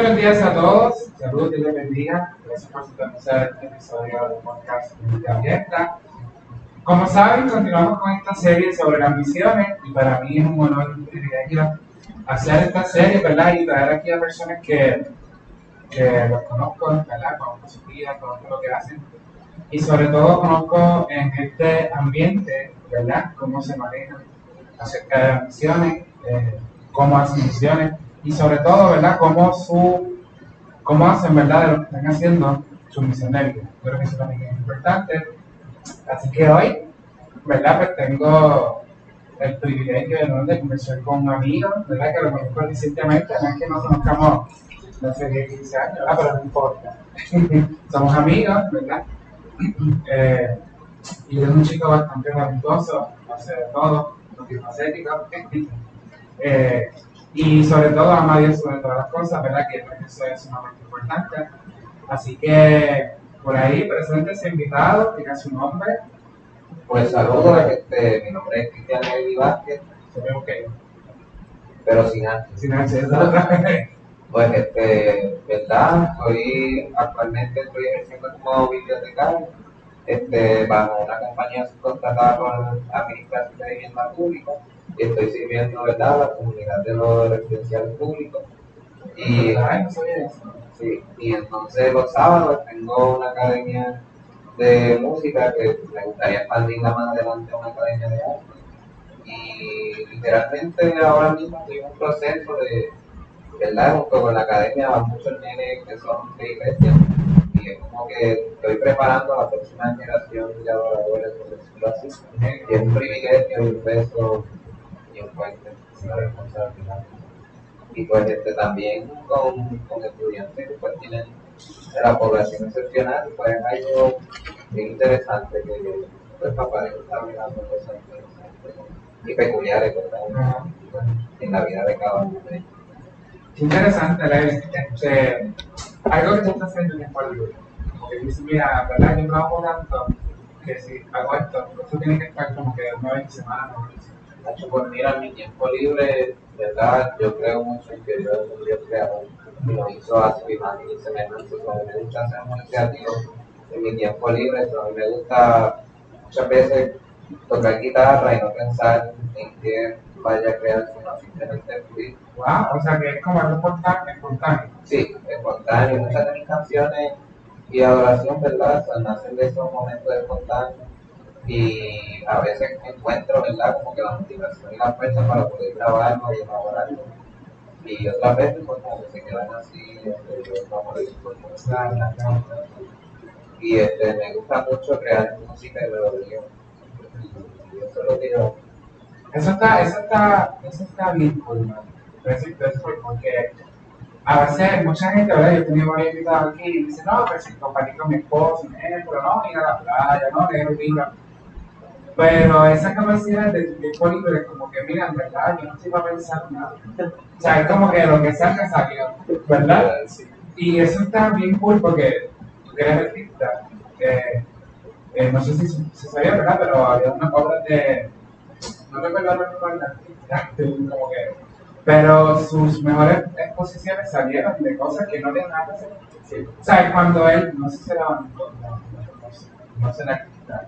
buenos días a todos. Saludos, Dios les bendiga. Gracias por sintonizar este episodio del podcast de Abierta. Como saben, continuamos con esta serie sobre las misiones y para mí es un honor y un privilegio hacer esta serie, ¿verdad? Y traer aquí a personas que, que los conozco, ¿verdad? Conozco su vida, conozco lo que hacen y sobre todo conozco en este ambiente, ¿verdad? Cómo se manejan acerca de las misiones, eh, cómo hacen misiones y sobre todo, ¿verdad? Cómo, su, cómo hacen, ¿verdad? De lo que están haciendo su misionería. Creo que eso también es importante. Así que hoy, ¿verdad? Pues tengo el privilegio de, de conversar con un amigo, ¿verdad? Que lo conozco recientemente, no es que nos conozcamos, no sé, 10, 15 años, ¿verdad? Pero no importa. Somos amigos, ¿verdad? Eh, y es un chico bastante talentoso, hace de todo, multifacético. eh, y sobre todo ama a Dios sobre todas las cosas, ¿verdad? Que eso es sumamente importante. Así que por ahí, presente ese invitado, diga su nombre. Pues saludos, este, mi nombre es Cristian Eddy Vázquez, Se ve ok. pero sin antes. Sin ansiedad. Pues, este, verdad, soy, actualmente estoy ejerciendo como bibliotecario, este, bajo una compañía subcontratada por la Administración de Vivienda Pública, estoy sirviendo, verdad, la comunidad de los residenciales públicos. Y, sí, y entonces los sábados tengo una academia de música que me gustaría expandirla más adelante a una academia de arte. Y literalmente ahora mismo estoy en un proceso de, ¿verdad? Junto con la academia van muchos nenes que son de iglesia y es como que estoy preparando a la próxima generación de adoradores, por decirlo así. Y es un privilegio y un peso un fuerte, una responsabilidad. Y pues este, también con, con estudiantes que pues tienen de la población excepcional, pues hay algo bien interesante que pues papá está mirando cosas interesantes y peculiares ¿verdad? En la vida de cada uno de ellos. Interesante, Levi. Este, algo que tú estás haciendo en el libre. Porque dices, mira, ¿verdad? Yo trabajo tanto que si hago esto, esto tiene que estar como que una vez en semana. Pues mira, mi tiempo libre, ¿verdad? Yo creo mucho en que Dios es un Dios creador y lo hizo a su imagen y semejanza. So, a mí me gusta ser muy creativo en mi tiempo libre. a mí me gusta muchas veces tocar guitarra y no pensar en qué vaya a crear, sino simplemente fluir. Wow, o sea que es como algo espontáneo. espontáneo. Sí, espontáneo. Muchas de mis canciones y adoración, ¿verdad? O sea, nacen de esos momentos espontáneos. Y a veces encuentro, ¿verdad? Como que la motivación y la fuerza para poder grabarlo y elaborarlo. Y otras veces, pues, como que se quedan así, este, de la Y este, me gusta mucho crear música y melodía. Y eso es lo que yo. Eso está, eso está, eso está bien cool. Eso, eso, porque a veces mucha gente, ¿verdad? Yo he tenido varios invitados aquí y dicen, no, pero si compartí con mi esposo, eh, pero no, ir a la playa, no, leer un libro. Pero esa capacidad de tiempo libre, como que, mira, en verdad, yo no estoy para pensar nada. O sea, es como que lo que salga salió, ¿verdad? Sí. Y eso está bien cool porque tú eres artista, eh, eh, no sé si se sabía, ¿verdad? Pero había unas obras de, no recuerdo el artista, como que, pero sus mejores exposiciones salieron de cosas que no tienen nada que hacer. Sí. O sea, cuando él, no sé si era no, no, no, no, no sé el artista,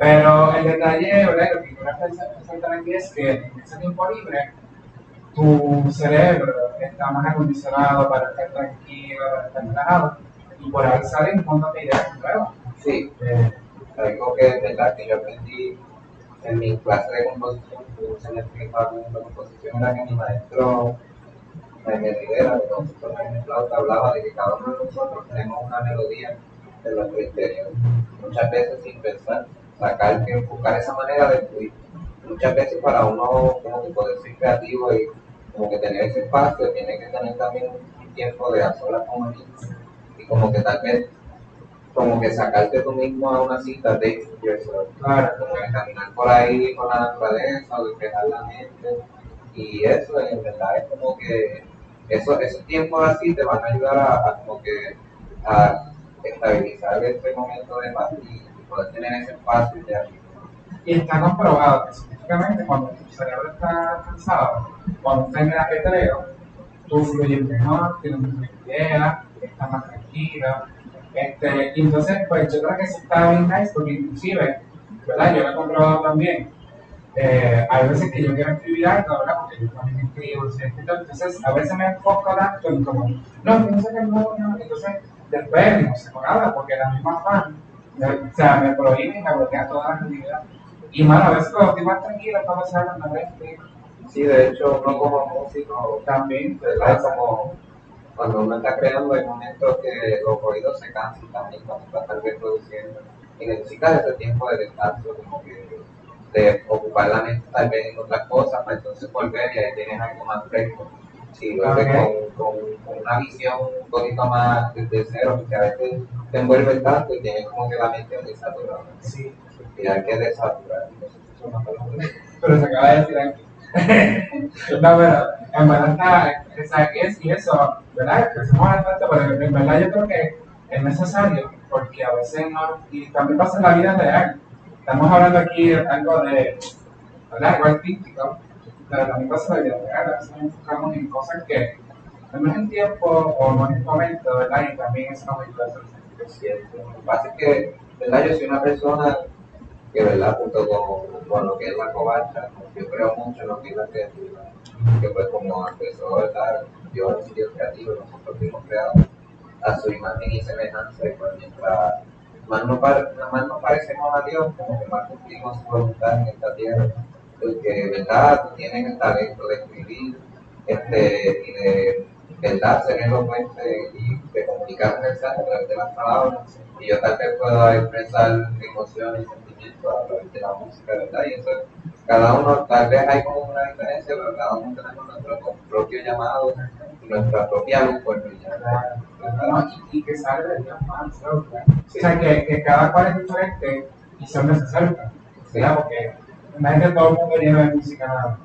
pero el detalle, ¿verdad? Lo que quiero aquí es que en ese tiempo libre, tu cerebro está más acondicionado para estar tranquilo, para estar relajado, y por ahí salen un montón de ideas nuevas. Sí, Eh, algo que es verdad que yo aprendí en mi clase de composición, yo enseñé a de composición, era que mi maestro Jaime Rivera, de compositor Jaime Flauta, hablaba de que cada uno de nosotros tenemos una melodía en nuestro interior. Muchas veces sin pensar, sacar, que buscar esa manera de fluir. Muchas veces para uno como que poder ser creativo y como que tener ese espacio, tiene que tener también un tiempo de a solas con. Y como que tal vez como que sacarte tú mismo a una cita de yourself, claro, como que caminar por ahí con la naturaleza, despejar la mente y eso en verdad es como que eso, esos tiempos así te van a ayudar a, como que a estabilizar este momento de y poder tener ese espacio y está comprobado que científicamente cuando tu cerebro está cansado, cuando está en el ajetreo, tú fluyes mejor, tienes una idea, estás más tranquila. Este, y entonces, pues yo creo que eso está bien nice porque inclusive, ¿verdad? Yo lo he comprobado también. Eh, hay veces que yo quiero escribir algo, ¿verdad? Porque yo también escribo, entonces a veces me enfoco tanto en como, no, no sé qué no, no, entonces después no sé nada, porque la misma fan, o sea, me prohíbe y me bloquea toda la actividad. Y malo, a veces cuando estoy más tranquilo, cuando se habla, no Sí, de hecho, uno como músico también, ¿verdad? Como cuando uno está creando, hay momentos que los oídos se cansan también cuando está tal vez. Y necesitas ese tiempo de descanso, como que de ocupar la mente tal vez en otras cosas, para entonces volver y ahí tienes algo más fresco. Si vuelves con, con, una visión un poquito más desde cero, porque a veces te envuelves tanto y tienes como que la mente muy saturada. Sí. Y hay que desaturar. Pero se acaba de decir aquí. no, pero en verdad está, es, y eso, ¿verdad? Mueve tanto, pero en verdad yo creo que es necesario, porque a veces no, y también pasa en la vida real Estamos hablando aquí de algo de algo artístico, pasa la vida real. A veces nos enfocamos en cosas que no es el tiempo o no es el momento, ¿verdad? Y también es una muy es cierto. Lo que pasa es que, ¿verdad? Yo soy una persona que, ¿verdad? Junto con, con lo que es la covacha, yo creo mucho en lo que es la creativa. Que pues como empezó, ¿verdad? Yo el sitio creativo, nosotros fuimos creados a su imagen y semejanza, y pues mientras más no, más no parecemos a Dios, como que más cumplimos su voluntad en esta tierra, porque verdad tienen el talento de escribir este, y de verdad ser elocuente y de comunicar mensajes a través de las palabras. Y yo tal vez pueda expresar emociones y sentimientos a través de la música, ¿verdad? Y eso, cada uno, tal vez hay como una diferencia, pero cada uno tenemos nuestro propio llamado nuestra propia luz por brillar. y, que sale de Dios más, O sea, que, que, cada cual es diferente y son necesarios. ¿sí? Porque imagínate todo el mundo lleno de música,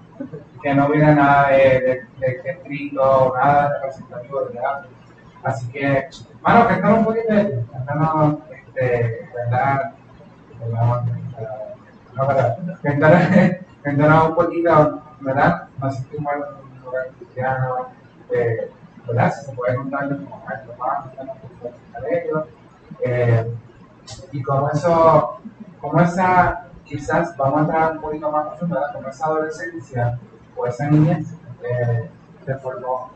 que no viene nada de, de, de, de escrito, nada representativo de teatro. Así que, bueno, que estamos un poquito, estamos, este, ¿verdad? No, verdad, que un poquito, ¿verdad? Nos sentimos en un lugar cristiano, eh, ¿verdad? Si se puede contar como maestro más, eh, y como eso, como esa, quizás vamos a entrar un poquito más profundo, como esa adolescencia o esa niñez eh, te formó.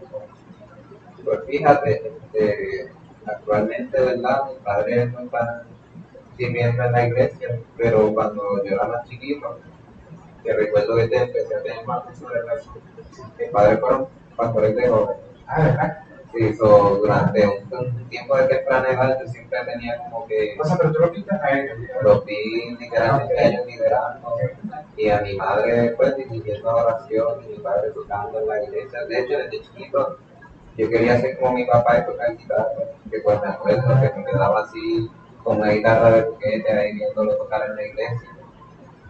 Pues fíjate, este, actualmente, ¿verdad? Mis padres no están sirviendo en la iglesia, pero cuando yo era más chiquito, que recuerdo que te empecé a tener más sobre la mis padres fueron pastores de jóvenes. Ah, ¿verdad? Sí, so, durante un, tiempo de temprana edad yo siempre tenía como que... O sea, pero tú lo pintas a ellos. Los vi literalmente a ellos liderando y a mi madre después dirigiendo oración y mi padre tocando en la iglesia. De hecho, desde chiquito yo quería ser como mi papá y tocar guitarra, que pues me acuerdo que me quedaba así con una guitarra de juguete ahí viéndolo tocar en la iglesia.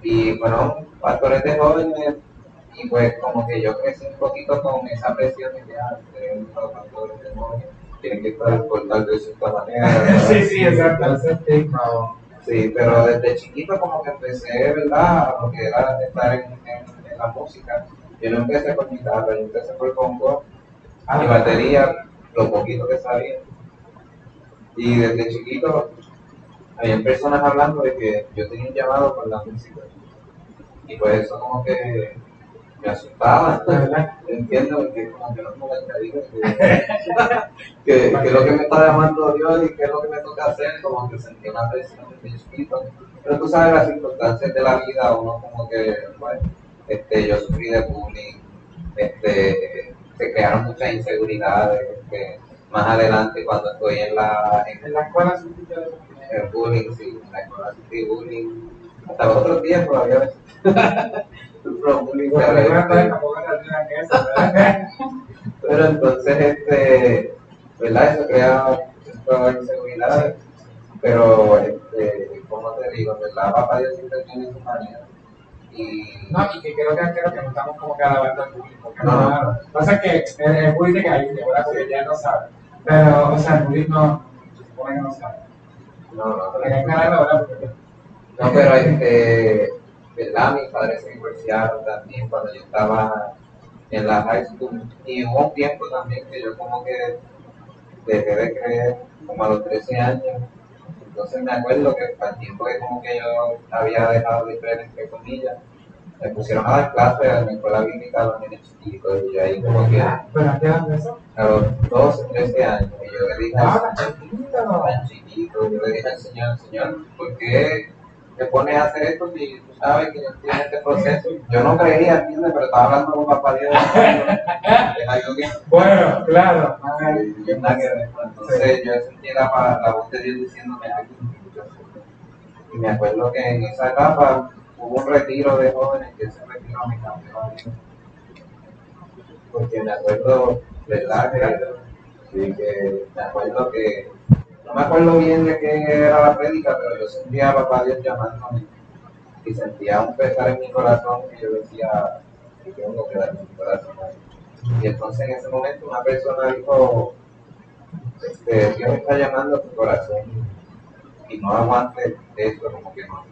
Y bueno, pastores de jóvenes y pues como que yo crecí un poquito con esa presión de que ah, los factores de demonio, tienen que estar tal de cierta manera. sí, sí, exacto. Sí, pero desde chiquito como que empecé, ¿verdad? Lo que era estar en, en, la música. Yo no empecé con guitarra, yo empecé por congo, mi batería, lo poquito que sabía. Y desde chiquito había personas hablando de que yo tenía un llamado por la música. Y pues eso como que me asustaba, entiendo que como que no como que, que, que lo que me está llamando Dios y que es lo que me toca hacer, como que sentí una presión de mi espíritu. Pero tú sabes las circunstancias de la vida, uno como que, bueno, este, yo sufrí de bullying, este, se crearon muchas inseguridades, que más adelante cuando estoy en la, en, la escuela sufrí bullying, sí, en la escuela sufrí bullying, hasta otros días todavía. Pero entonces, este, ¿verdad? Eso crea cierta inseguridad, pero, este, como te digo, ¿verdad? Papá Dios siempre tiene su manera. Y... No, y que creo que, creo que no estamos como que alabando al público. No, no, no. Pasa que el público que hay, ¿verdad? Porque ya no sabe. Pero, o sea, el público no, supone que no sabe. No, no, pero... No, pero este ¿verdad? Mis padres se divorciaron también cuando yo estaba en la high school. Y hubo un tiempo también que yo como que dejé de creer, como a los 13 años. Entonces me acuerdo que al tiempo que como que yo había dejado de creer, entre comillas, me pusieron a dar clases en la escuela bíblica a los niños chiquitos y yo ahí como que ¿Pero a qué edad empezó? a los 12, 13 años y yo le dije al Ah, chiquito. tan chiquito, yo le dije al Señor, Señor, ¿por qué te pones a hacer esto si tú sabes que en este proceso? Yo no creía, ¿entiendes? Pero estaba hablando con papá Dios. Bueno, claro. Ay. Entonces yo sentí la, la voz de Dios diciéndome. Y me acuerdo que en esa etapa hubo un retiro de jóvenes que ese retiro me cambió. Porque me acuerdo, ¿verdad? Que, sí, que me acuerdo que, no me acuerdo bien de qué era la prédica, pero yo sentía a papá Dios llamándome y sentía un pesar en mi corazón que yo decía que tengo que dar mi corazón. Y entonces en ese momento una persona dijo, este, Dios está llamando a tu corazón y no aguantes eso, como que no,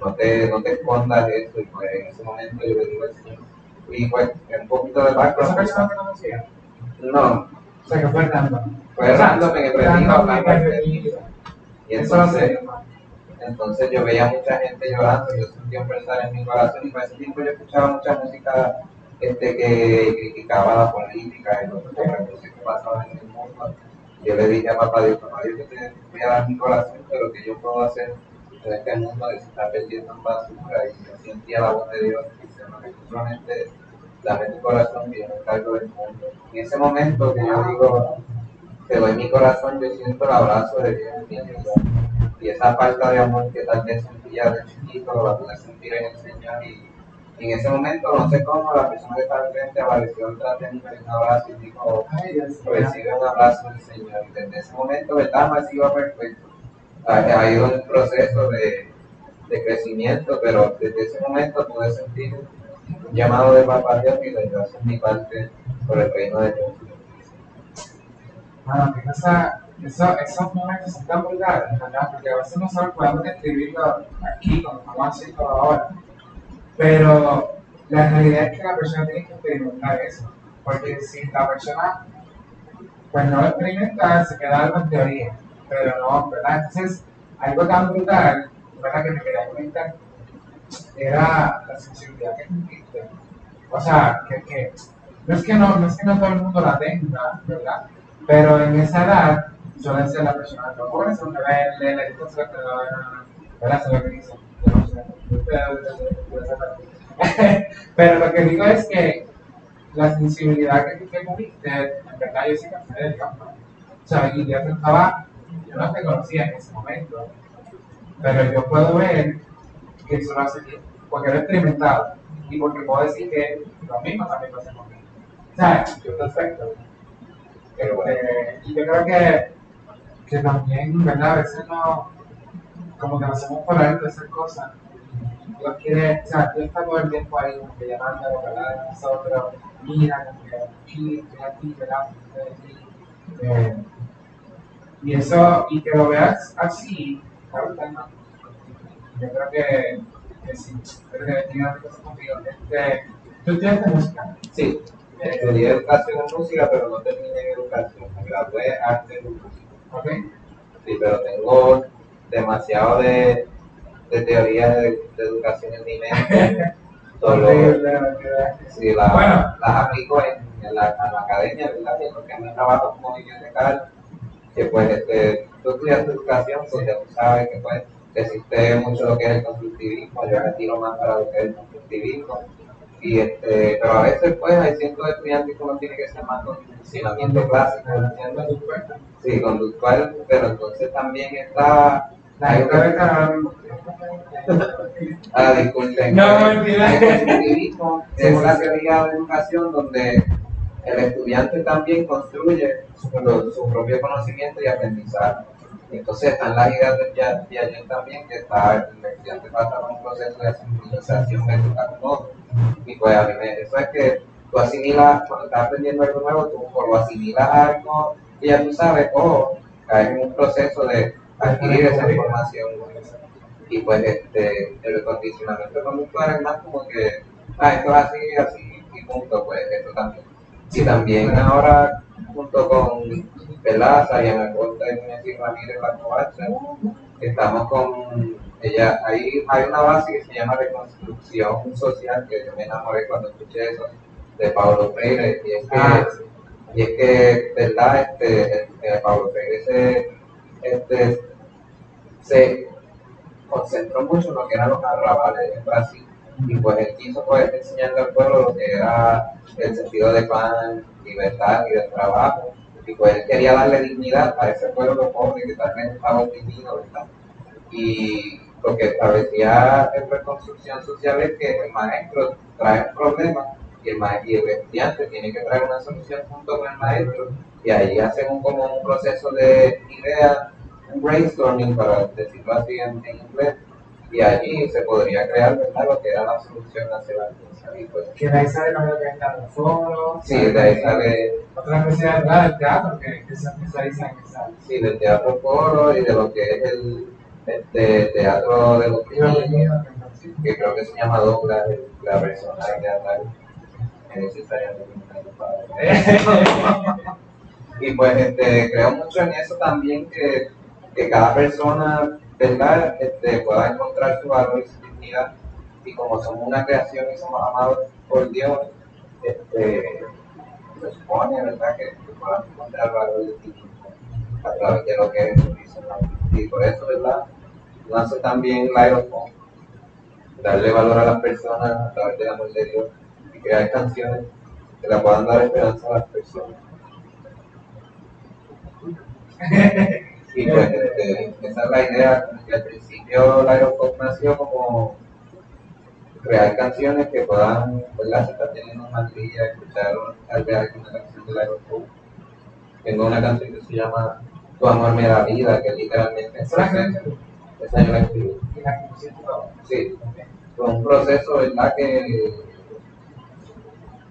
no te, no te escondas de eso. Y pues en ese momento yo le digo y pues un poquito de ¿Esa background. persona? No, O sea, que fue Fernando. fue random en el y Y entonces, entonces yo veía mucha gente llorando, yo sentía un pesar en mi corazón y para ese tiempo yo escuchaba mucha música este, que criticaba la política y los cosas que pasaban en el mundo. Yo le dije a papá Dios, papá Dios, yo te voy a dar mi corazón, pero que yo puedo hacer en este mundo que se está perdiendo en basura y yo sentía la voz de Dios que tú solamente dame tu corazón y yo me cargo del mundo. En ese momento que yo digo, te doy mi corazón, yo siento el abrazo de Dios en mi. Y esa falta de amor que tal vez sentía de chiquito, la pude sentir en el Señor. Y, en ese momento, no sé cómo, la persona que estaba enfrente apareció detrás de mí, un abrazo y dijo, recibe un abrazo del Señor. Y desde ese momento, ¿verdad? Me sido perfecto. Ha, ido un proceso de, de crecimiento, pero desde ese momento pude sentir llamado de papá Dios y hacer mi parte por el reino de Dios. Bueno, que esa, eso, esos momentos son tan vulgares, ¿verdad? Porque a veces nosotros podemos describirlo aquí, como estamos haciendo ahora, pero la realidad es que la persona tiene que experimentar eso, porque si la persona pues no lo experimenta, se queda algo en teoría, pero no, ¿verdad? Entonces, algo tan brutal, ¿verdad? Que me quería comentar, era la sensibilidad que tuviste. O sea, que, que no es que no, no es que no todo el mundo la tenga, ¿verdad? Pero en esa edad suele ser la persona que ocurre, es una rebelde, le gusta ser ¿verdad? Eso es lo que dicen. Yo no sé. Pero lo que digo es que la sensibilidad que, que tuviste, en verdad yo sí que fue del campo. O sea, y yo estaba, yo no te conocía en ese momento, pero yo puedo ver que eso lo hace bien, porque lo he experimentado y porque puedo decir que lo mismo también pasa conmigo. O sea, yo perfecto. Este, y yo creo que, que también, ¿verdad? A veces no, como que nos hacemos por alto esas cosas. Dios quiere, o sea, está todo el tiempo ahí, como que llamando, ¿verdad? Nosotros, mira, como que aquí, estoy aquí. Eh, y eso, y que lo veas así, claro, no. Yo creo que, que sí, creo que tiene una cosa contigo. Este, ¿Tú estudiaste música? Sí, estudié educación en música, pero no terminé en educación. Me gradué en arte en música. ¿Ok? Sí, pero tengo demasiado de, de teoría de, de educación en mi mente. Solo, si la, Bueno. las aplico en, en, la, en la academia, ¿verdad? Porque mi trabajo como bibliotecario, que pues este, tú estudias educación, pues ya tú sabes que pues existe mucho lo que es el constructivismo, yo me tiro más para lo que es el constructivismo. Y este, pero a veces pues hay ciertos estudiantes que uno tiene que ser más con funcionamiento clásico. Sí, conductual, pero entonces también está ahora mismo. Ah, disculpen. No, constructivismo es una teoría de educación donde el estudiante también construye su, su propio conocimiento y aprendizaje. Entonces están las ideas de Piaget también, que está, el estudiante pasa por un proceso de sincronización de todo. Y pues a mí me, eso es que tú asimilas, cuando estás aprendiendo algo nuevo, tú o lo asimilas a algo y ya tú sabes, o caes en un proceso de adquirir esa información. Y pues este, el condicionamiento conductual es más como que, ah, esto es así, así, y punto, pues eso también. Y también ahora, junto con Pelaza y Ana Costa y Messi Ramírez La Covacha, estamos con ella, ahí hay una base que se llama reconstrucción social, que yo me enamoré cuando escuché eso, de Pablo Freire, y es que, Ah, y es que verdad, este, eh, Pablo Freire se, este, se concentró mucho en lo que eran los arrabales en Brasil, y pues él quiso pues enseñarle al pueblo lo que era el sentido de pan, libertad y de trabajo, y pues él quería darle dignidad a ese pueblo pobre que vez estaba oprimido, ¿verdad? y lo que establecía en reconstrucción social es que el maestro trae un problema y el, estudiante tiene que traer una solución junto con el maestro y ahí hacen un, como un proceso de idea, un brainstorming para decirlo así en inglés y allí se podría crear ¿verdad? lo que era la solución hacia la cosa y pues que de ahí sale lo que está en foro. sí, de ahí sale Otra ¿verdad? del teatro que, que se especializa en esa. sí, del teatro foro y de lo que es el este, teatro de los niños que creo que se llama Douglas, la persona teatral, que necesariamente Y pues este, creo mucho en eso también, que, que cada persona ¿verdad? Este, pueda encontrar su valor y su dignidad. Y como somos una creación y somos amados por Dios, este, se supone ¿verdad? que, que puedan encontrar valor ti mismo a través de lo que nos Y por eso, ¿verdad? nace también Lyrophone, darle valor a las personas a través del amor de Dios y crear canciones que le puedan dar esperanza a las personas. Y pues este, esa es la idea, que al principio Lyrophone nació como crear canciones que puedan, ¿verdad? Si estás teniendo un mal día, escuchar tal vez alguna canción de Lyrophone. Tengo una canción que se llama Tu amor me da vida, que literalmente es Esa la yo la escribí. la. Sí, fue un proceso, ¿verdad? Que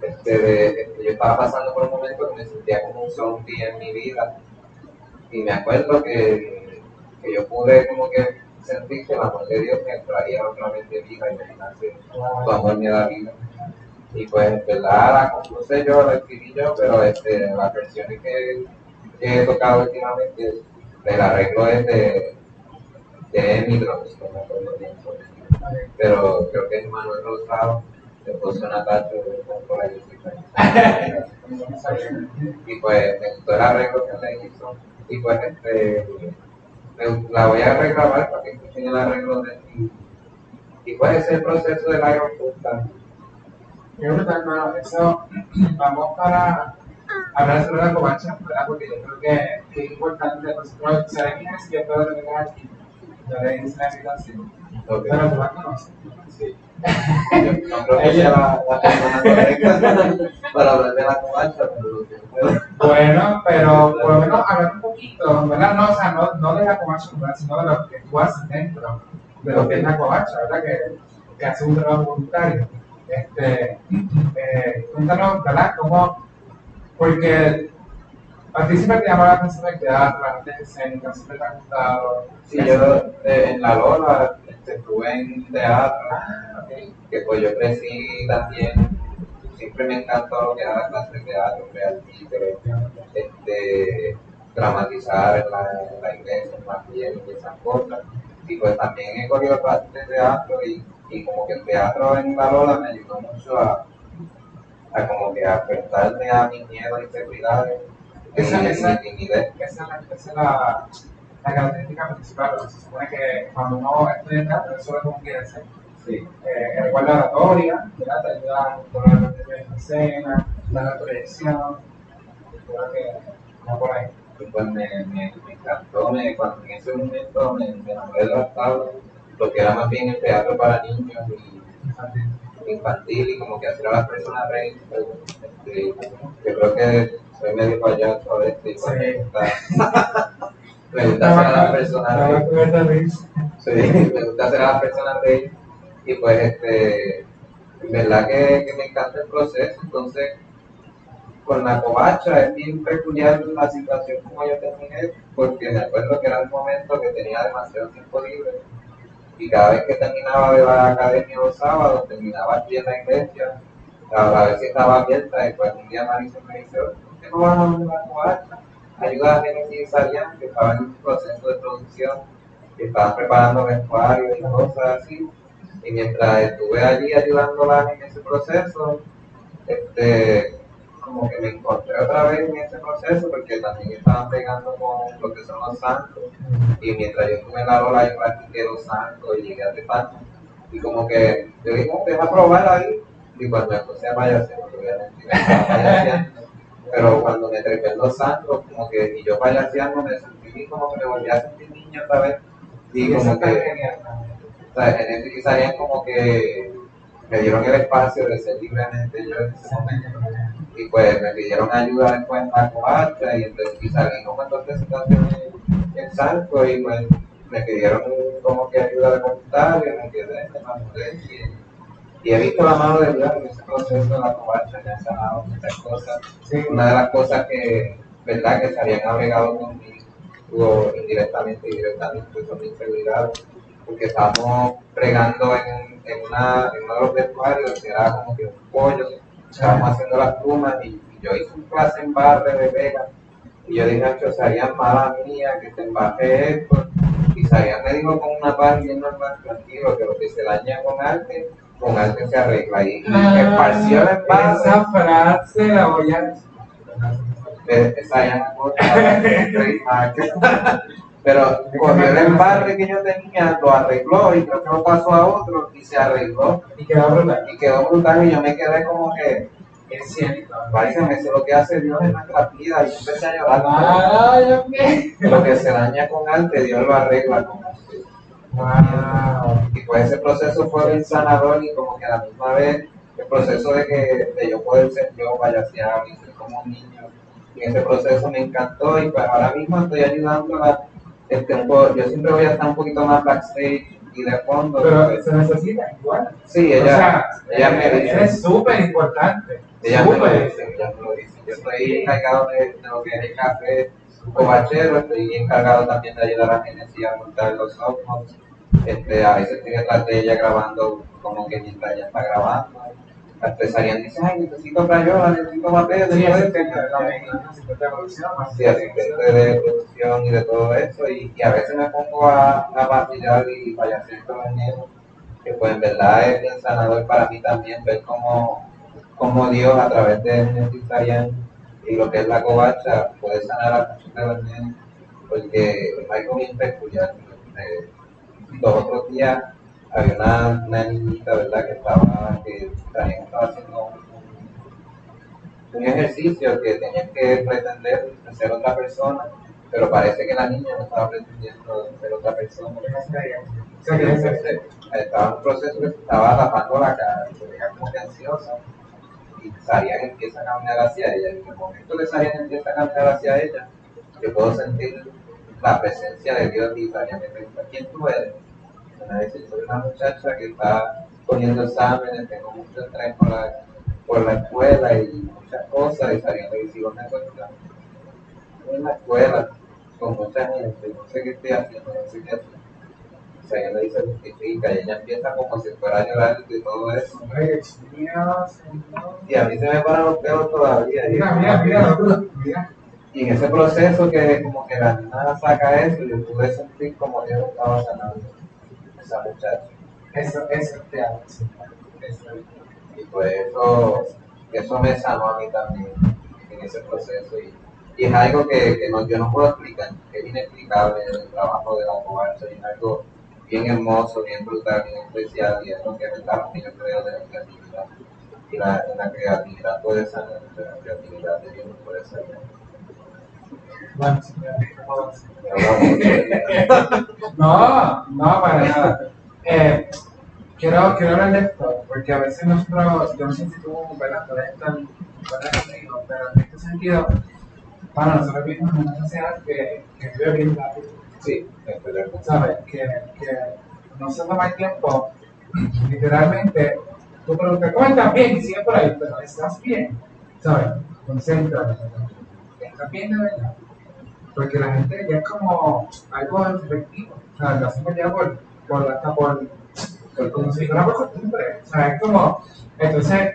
este, de- este, yo estaba pasando por un momento que me sentía como un zombie en mi vida. Y me acuerdo que, que yo pude como que sentir que el amor de Dios me traía otra vez de vida y me nace, tu amor me da vida. Y pues, ¿verdad? La compuse yo, la escribí yo, pero este, las versiones que, he tocado últimamente, el arreglo es de, de no me acuerdo pero creo que es Manuel Rosado, le puso una tacha por ahí. Y pues me gustó el arreglo que le hizo. Y pues este, la voy a regrabar para que escuchen el arreglo de y, y pues ese es el proceso del Iron creo que hermano, eso vamos para hablar sobre la covacha, ¿verdad? Porque yo creo que, que es importante, nosotros sabemos que yo puedo tener aquí, yo le invitación, pero tú la conoces. Sí. No la, persona correcta para hablar de la covacha, pero. Bueno, pero por lo menos hablar un poquito, ¿verdad? No, o sea, no, no de la covacha, sino de lo que tú haces dentro de lo que es la covacha, ¿verdad? Que, que hace un trabajo voluntario. Este, eh, cuéntanos, ¿verdad? ¿Cómo? Porque a ti siempre te llama la atención el teatro, la arte escénica, siempre te ha gustado. Sí, yo eh, en la Lola este, estuve en teatro, Ah, que pues yo crecí también, siempre me encantó lo que era la clase de teatro, crear títeres, este, dramatizar en la, en la iglesia, en la piel y esas cosas. Y pues también he cogido clases de teatro y, y como que el teatro en la Lola me ayudó mucho a, a como que a enfrentarme a mis miedos e inseguridades. y Esa- esa- es la, esa es la, la característica principal, porque se supone que cuando uno estudia teatro, eso es uno quiere hacer. Sí. Eh, el cual la oratoria, te ayuda a controlar la de escena, la proyección, creo que va por ahí. Pues me, me, me encantó, me, cuando en ese momento me, me enamoré de las tablas, lo que era más bien el teatro para niños y infantil y como que hacer a las personas reír. pues, este, yo creo que soy medio payaso a veces, y pues, Sí. me gusta, me gusta hacer a las personas reír. Sí, me gusta hacer a las personas reír y pues este, en verdad que, que me encanta el proceso, entonces con la covacha es bien peculiar la situación como yo terminé, porque me acuerdo que era un momento que tenía demasiado tiempo libre y cada vez que terminaba de la academia los sábados, terminaba aquí en la iglesia a, ver si estaba abierta. Después un día Marisol me dice, ¿por qué no vas a una covacha? Ayuda a Genesis Sarian, que estaba en un proceso de producción, que estaban preparando vestuarios y cosas así. Y mientras estuve allí ayudándola en ese proceso, este, como que me encontré otra vez en ese proceso porque también estaban pegando con lo que son los santos. Y mientras yo estuve en la lola yo practiqué los santos y llegué a Tepano y como que yo dije, deja probar ahí y cuando a payasear, obviamente pero cuando me trepé en los santos como que y yo payaseando me sentí como que me volví a sentir niño otra vez. Y como que o sea, salían como que me dieron el espacio de ser libremente yo en ese momento y pues me pidieron ayuda después en la covacha y entonces y salí como entonces en Santo y pues me pidieron como que ayuda de voluntario, me quedé, me maduré y, y, he visto la mano de Dios en ese proceso de la covacha, me ha sanado muchas cosas. Una de las cosas que, verdad, que se habían agregado conmigo indirectamente y directamente son mi inseguridad, porque estábamos pregando en, en, una, en uno de los vestuarios, que era como que un pollo, estábamos haciendo las plumas y, yo hice un clase en barre de Vega y yo dije, que sería mala mía que te embarque esto. Y Sarían me dijo con una paz bien normal, tranquilo, que lo que se daña con arte, con arte se arregla. Y, ah, esparció la barre. Esa frase la voy a... Esa ya Pero cogió el embarre que yo tenía, lo arregló y creo que lo pasó a otro y se arregló. Y quedó brutal. Y quedó brutal y yo me quedé como que. Es cierto. Eso es lo que hace Dios en nuestra vida y yo empecé a llorar. Ah, lo que se daña con arte, Dios lo arregla con arte. Wow. Y pues ese proceso fue bien sanador y como que a la misma vez el proceso de que de yo poder ser yo vayasear y ser como un niño. Y ese proceso me encantó y pues ahora mismo estoy ayudando a este, yo siempre voy a estar un poquito más backstage y de fondo. Pero se necesita igual. Sí, ella, ella me dice. Es súper importante. Ella me lo dice, ella me lo dice. Yo estoy encargado de, de lo que es el café cobachero, estoy encargado también de ayudar a Genesis a montar los softbox. Este, a veces estoy detrás de ella grabando como que mientras ella está grabando empezarían dice, ay, necesito crayola, necesito papel, sí, asistente de producción, sí, asistente de producción y de todo eso, y, y a veces me pongo a, a vacilar y payasear con niños, que pues en verdad es bien sanador para mí también ver cómo, cómo Dios a través de Necesitarían y lo que es la covacha puede sanar a muchos de los niños, porque es algo bien peculiar. Los otros días había una, una, niñita, ¿verdad?, que estaba, que también estaba haciendo un, un ejercicio que tenía que pretender ser otra persona, pero parece que la niña no estaba pretendiendo ser otra persona. estaba en un proceso que se estaba tapando la cara, se veía como que ansiosa, y Sarian empieza a caminar hacia ella. Y en el momento que Sarian empieza a caminar hacia ella, yo puedo sentir la presencia de Dios y Sarian me pregunta, ¿quién tú eres? Soy una muchacha que está poniendo exámenes, tengo mucho estrés por la, por la escuela y muchas cosas, y saliendo y sigo me encuentro en la escuela con mucha gente, no sé qué estoy haciendo, no sé qué hacer. O sea, ella le dice justifica y ella empieza como si fuera a llorar y todo eso. Y a mí se me paran los pelos todavía. Mira, mira, mira, mira. Y en ese proceso que como que la niña saca eso, yo pude sentir como Dios estaba sanando esa muchacha. Eso, eso te hace. Y pues eso, eso me sanó a mí también en ese proceso. Y, y es algo que, que no, yo no puedo explicar, es inexplicable el trabajo de la cobarde, es algo bien hermoso, bien brutal, bien especial, y es lo que verdad yo creo de la creatividad. Y la, la creatividad puede sanar, la creatividad de Dios puede sanar. No, no, para nada. Eh, quiero, quiero hablar de esto, porque a veces nosotros, yo no sé si tú, ¿verdad? Puedes estar conmigo, pero en este sentido, para nosotros vivimos en una sociedad que, que vive bien rápido. Sí, ¿sabes? Que, que no se toma el tiempo, literalmente, tú preguntas, ¿cómo estás bien? Y sigue por ahí, pero estás bien, ¿sabes? Concéntrate, ¿estás bien de verdad? Porque la gente ya es como algo efectivo, o sea, lo hacemos ya por, por, hasta por, por como si fuera por costumbre, o sea, es como, entonces,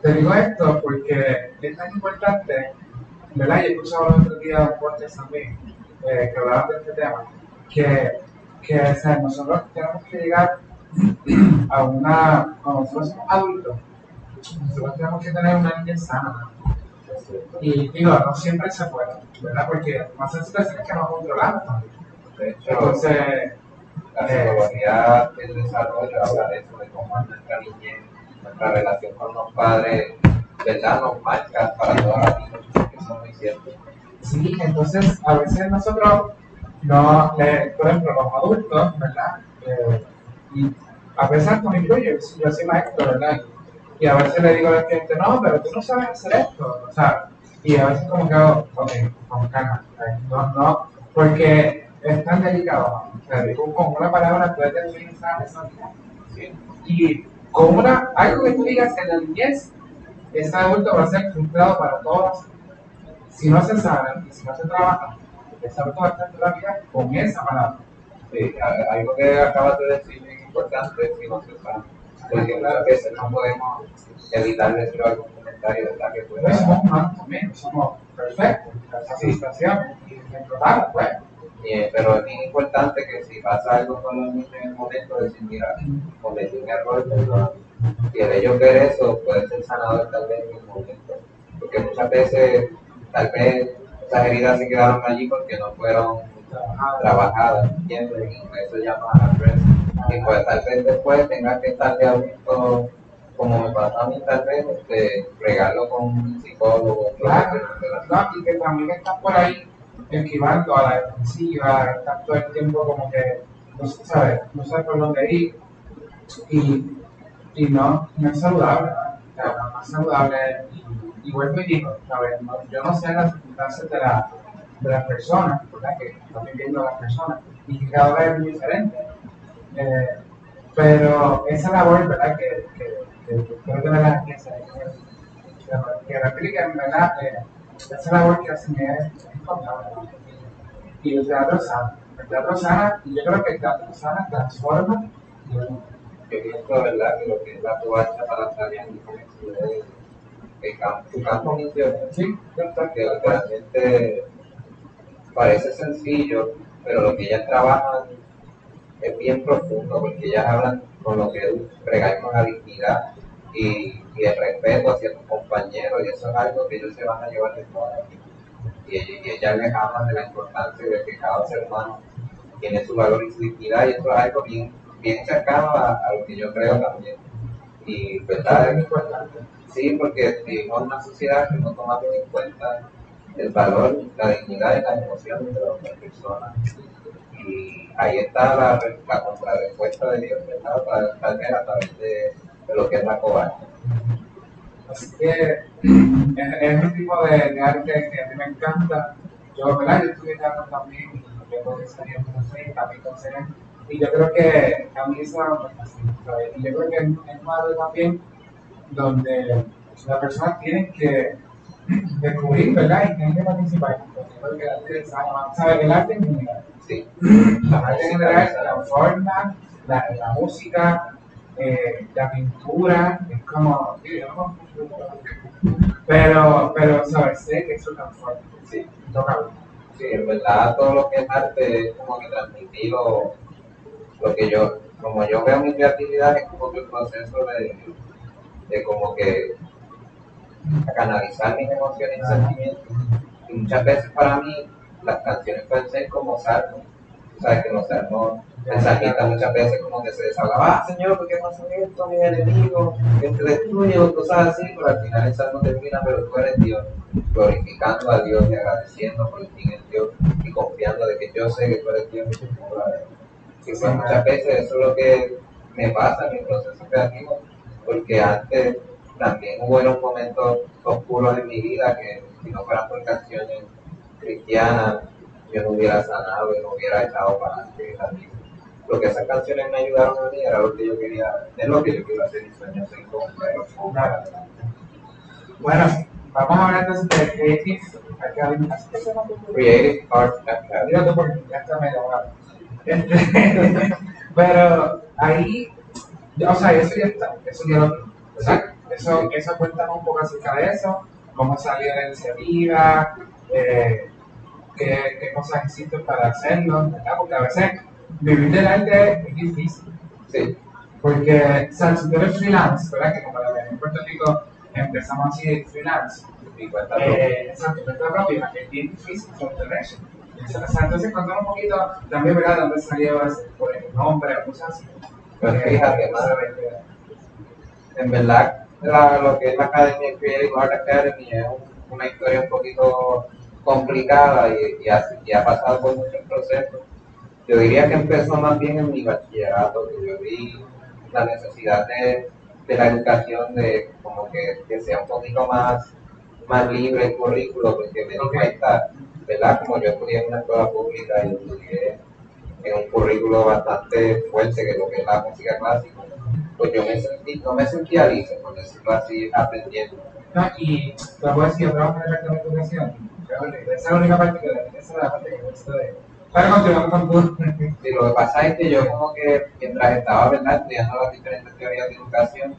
te digo esto porque es tan importante, ¿verdad? Yo he escuchado los otros días un podcast también eh, que hablaban de este tema, que, que o sea, nosotros tenemos que llegar a una, cuando nosotros somos adultos, nosotros tenemos que tener una niña sana. Y digo, no siempre se puede, ¿verdad? Porque más en situaciones que no controlamos también. De hecho, Entonces, la psicología del desarrollo habla de eso, de cómo es nuestra niñez, nuestra relación con los padres, ¿verdad? Nos marca para toda la vida, eso es muy cierto. Sí, entonces a veces nosotros no, le, por ejemplo, los adultos, ¿verdad? Eh, y a veces me incluyo, yo soy maestro, ¿verdad? Y a veces le digo al cliente, no, pero tú no sabes hacer esto, o sea, y a veces como que hago, con calma, no, no, porque es tan delicado, o sea, tú con una palabra puedes definir esa. Y con una, algo que tú digas en la niñez, ese adulto va a ser frustrado para todos. Si no se sabe si no se trabaja, ese adulto va a estar vida con esa palabra. Sí, algo que acabas de decir es importante si no se sabe, porque muchas veces no podemos evitar decir algún comentario ¿verdad? que pueda somos humanos también, somos perfectos, situación y explotar, pues. Eh, pero es bien importante que si pasa algo con los niños en el momento, decir, mira, cometí un error, perdón. Y el ellos ver eso puede ser sanador tal vez en el momento. Porque muchas veces, tal vez, esas heridas se quedaron allí porque no fueron trabajadas, ¿entiendes? Y eso llama address. Y pues tal vez después tengas que estar de adulto, como me pasó a mí tal vez, este, regarlo con un psicólogo, Claro, ¿no? Y que también están por ahí esquivando a la defensiva, están todo el tiempo como que no sabes, no sabes por dónde ir y, y no, no es saludable, ¿verdad? o sea, no es saludable y, vuelvo y digo, ¿sabes? No- yo no sé las circunstancias de, la, de las personas, ¿verdad? Que están viviendo las personas y cada vez es muy diferente. Eh, pero esa labor, ¿verdad? Que, que, que, que creo que la que se- que- que replican, ¿verdad? Eh, esa labor que hacen es, es. Y el teatro sana. El teatro sana, y yo creo que el teatro sana transforma Yo pienso, ¿verdad?, que lo que es la toalla para salir el campo, tu campo misionero. Sí, que realmente parece sencillo, pero lo que ellas trabajan es bien profundo, porque ellas hablan con lo que bregar con la dignidad y, y el respeto hacia tus compañeros, y eso es algo que ellos se van a llevar de toda la vida. Y, ell- y ellas les hablan de la importancia de que cada ser humano tiene su valor y su dignidad, y eso es algo bien, bien cercano a, a lo que yo creo también. Y, ¿verdad? es importante. Sí, porque vivimos en una sociedad que no toma muy en cuenta el valor, la dignidad y las emociones de las personas. Y ahí está la, la contrarrespuesta de Dios, ¿verdad? Para, tal a través de, de lo que es la cobardía. Así que es, un tipo de, arte que a mí me encanta. Yo, ¿verdad? Yo estudié teatro también, luego de salir en José, también con. Y yo creo que a mí ¿sabes? Y yo creo que es es un arte también donde las personas tienen que descubrir, ¿verdad? Que participar. Porque que el arte es algo, ¿sabes? El arte en general. Sí, La arte en general, la forma, la, la música, eh, la pintura, es como, pero, pero, ¿sabes? Sé que eso transforma, sí. toca Sí, en verdad todo lo que es arte es como que transmitir lo, lo que yo, como yo veo mi creatividad es como que un proceso de, de como que canalizar mis emociones y sentimientos. Y muchas veces para mí las canciones pueden ser como salmos. Sabes que salmos, el salmista muchas veces como que se desahogaba, ah Señor, ¿por qué hacen esto, mis enemigos? Que te destruyen, cosas así, pero al final el salmo termina, pero tú eres Dios, glorificando a Dios y agradeciendo por quién es Dios y confiando de que yo sé que tú eres Dios y tú. Y pues muchas veces eso es lo que me pasa en mi proceso creativo, porque antes también hubo unos momentos oscuros en mi vida que si no fueran por canciones cristianas, yo no hubiera sanado y no hubiera echado para adelante también. Lo que esas canciones me ayudaron a mí era lo que yo quería, es lo que yo quiero hacer y sueño ser como. Bueno, vamos a hablar entonces de Creative Academy. Creative Arts Academy. Porque ya está medio. Este, pero ahí, o sea, eso ya está, eso ya. Eso, eso cuéntanos un poco acerca de eso, cómo salió la iniciativa, eh, qué, qué cosas existen para hacerlo, ¿verdad? Porque a veces vivir del arte es difícil. Sí, Porque, o sea, si tú eres freelance, ¿verdad? Que como la en Puerto Rico empezamos así freelance, y cuenta eh, exacto, cuenta propia, es bien difícil sostenerse. O sea, entonces contar un poquito también, ¿verdad? ¿Dónde salió ese, por el nombre cosas así? Pues fíjate, en verdad la- lo que es la Academia Creative Art Academy es un- una historia un poquito complicada y, y ha, y ha pasado por muchos procesos. Yo diría que empezó más bien en mi bachillerato, que yo vi la necesidad de, de la educación de como que, que sea un poquito más, más libre el currículo, porque me di cuenta, ¿verdad? Como yo estudié en una escuela pública y estudié en un currículo bastante fuerte que lo que es la música clásica, pues yo me sentí, no me sentía listo, por decirlo así, aprendiendo. No, y te voy a decir, el rector de educación. Esa es la única parte que esa es la parte que me gusta de. Para continuar con tu. Sí, lo que pasa es que yo como que mientras estaba ¿verdad? estudiando las diferentes teorías de educación,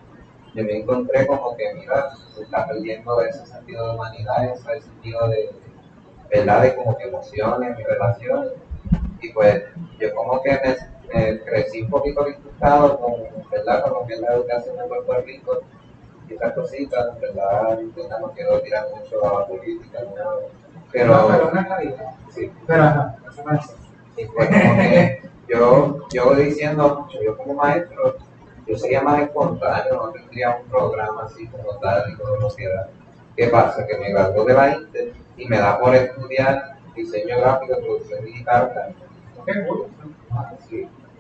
yo me encontré como que, mira, se está perdiendo ese sentido de humanidad, ese sentido de, ¿verdad? De como que emociones y relaciones. Y pues yo como que me, me crecí un poquito disgustado con, ¿verdad? con lo que es la educación en Puerto Rico y esas cositas, ¿verdad? Yo no quiero tirar mucho a la política, ¿no? No, pero pero una calidad. sí, Pero ajá, eso no es y pues como que yo, yo diciendo yo como maestro, yo sería más espontáneo, no tendría un programa así como tal y que da. ¿Qué pasa? Que me graduó de la Inter y me da por estudiar diseño gráfico, producción digital.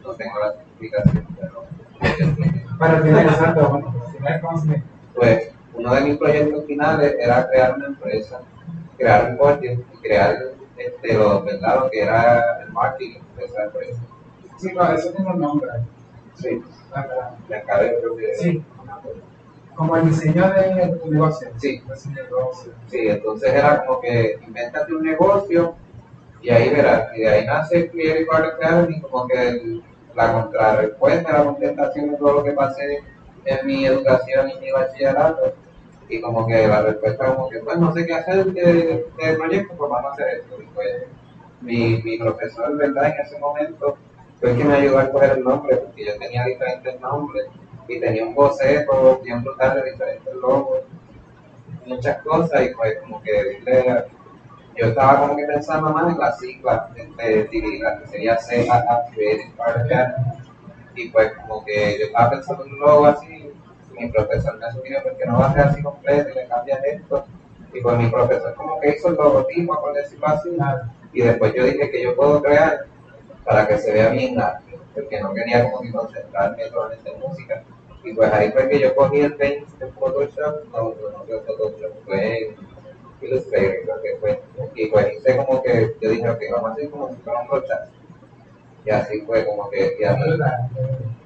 No tengo la certificación, pero Pero tiene exacto, bueno, si no es como si me. pues uno de mis proyectos finales era crear una empresa, crear un budget y crear este, lo, ¿verdad? lo que era el marketing de esa empresa. Sí, no, eso tiene un nombre. Sí, La verdad. me acabé creo que Sí. Como el diseño de tu negocio. Sí. Sí, entonces era como que invéntate un negocio y ahí verás, y de ahí nace Creative Art Academy, como que la contrarrespuesta, la contestación de todo lo que pasé en mi educación y mi bachillerato, y como que la respuesta como que, pues no sé qué hacer de, de proyecto, pues vamos a hacer esto. Y pues mi, mi profesor, ¿verdad? En ese momento fue el que me ayudó a escoger el nombre, porque yo tenía diferentes nombres y tenía un boceto bien brutal de diferentes logos muchas cosas y pues como que dile, yo estaba como que pensando más en las siglas de, la que sería CAA Creative Art Academy y pues como que yo estaba pensando en un logo así mi profesor me sugirió porque no va a ser así completo y le cambias esto y pues mi profesor como que hizo el logotipo por decirlo así y después yo dije que yo puedo crear para que se vea bien porque no quería como que concentrarme solamente en música. Y pues ahí fue que yo cogí el paint de Photoshop, no, no, no Photoshop, fue Illustrator, creo que fue. Y pues hice como que, yo dije, ok, vamos a hacer como si fuera un brochazo. Y así fue como que, y a mí,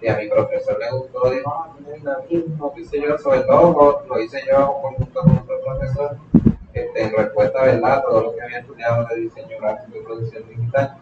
y a mi profesor le gustó, dijo, ah, tiene dinamismo, qué sé yo, sobre todo lo hice yo junto con otro profesor, este, en respuesta, ¿verdad?, todo lo que había estudiado de diseño gráfico y producción digital.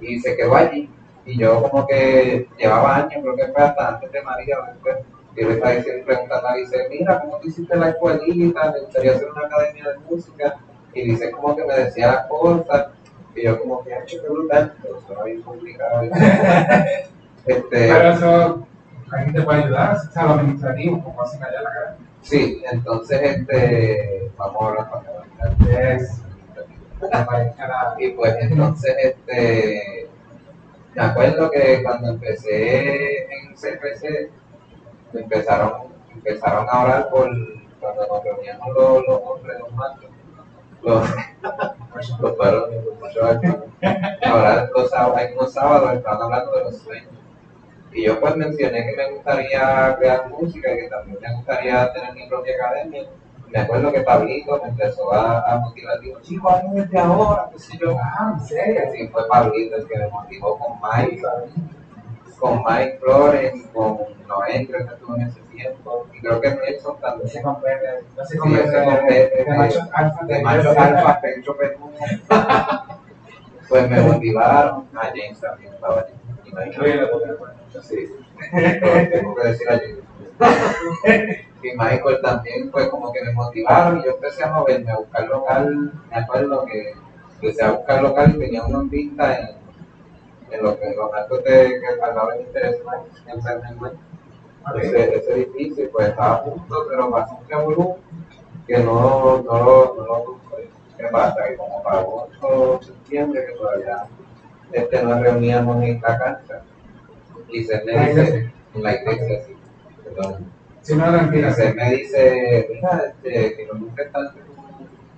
Y se quedó allí. Y yo como que llevaba años, creo que fue hasta antes de María después, y yo le estaba diciendo, preguntando a dice, mira, ¿cómo tú hiciste la escuelita? Me gustaría hacer una academia de música. Y dice como que me decía las cosas, y yo como que, hecho qué brutal, pero suena bien complicado. este, Pero eso, alguien te puede ayudar, o sea, lo administrativo, como hacen allá la cara. Sí, entonces este, vamos a hablar para acabar. Es. la pareja, Y pues entonces este, me acuerdo que cuando empecé en CPC, empezaron, empezaron a orar por cuando nos reuníamos los, los hombres, los machos, los, los varones, ahora los sábados, hay unos sábados estaban hablando de los sueños. Y yo pues mencioné que me gustaría crear música y que también me gustaría tener mi propia academia. Me acuerdo que Pablito me empezó a, a motivar, dijo, chicos, hazlo desde ahora, qué yo. Ah, en serio. Así fue Pablito el que me motivó con Mike, con Mike Flores, con creo que estuvo en ese tiempo, y creo que Nelson también. se comprende, no se compete de machos alfa. de machos alfa, pecho. Pues me motivaron, a James también estaba allí. Sí, tengo que decir allí. y Michael también, pues como que me motivaron y yo empecé a moverme, a buscar local, me acuerdo que empecé a buscar local y tenía una vista en, en lo que los actos de que hablaba de interés en San Germán. Ese, ese edificio pues estaba a punto, pero pasó un revolú que no, no lo, no lo ¿Qué pasa? Que como para agosto, septiembre, que todavía este, nos reuníamos en esta cancha, y se me dice, en la iglesia, sí, perdón. Si no, tranquila. Se me dice, mira, este, que no nunca tanto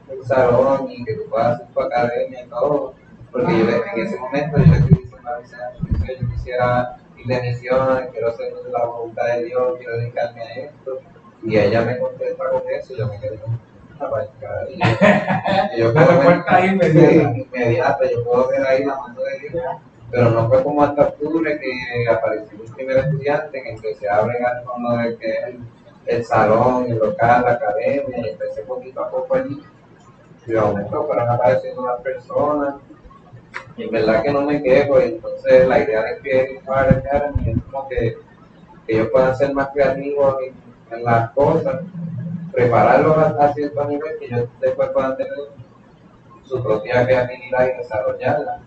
un salón y que tú puedas hacer tu academia y todo, porque yo en ese momento yo a yo quisiera ir de misiones, quiero hacer la voluntad de Dios, quiero dedicarme a esto, y ella me contesta con eso y yo me quedé con y yo puedo ver, ahí inmediata. Yo puedo ver ahí la mano de Dios, pero no fue como hasta octubre que apareció un primer estudiante que se abre con lo de que el, el salón, el local, la academia, y empecé poquito a poco allí. Y de momento fueron apareciendo las personas, y en verdad que no me quejo, y entonces la idea de que es como que, que ellos puedan ser más creativos en, en las cosas prepararlos a, cierto nivel que ellos después puedan tener su propia creatividad y desarrollarla.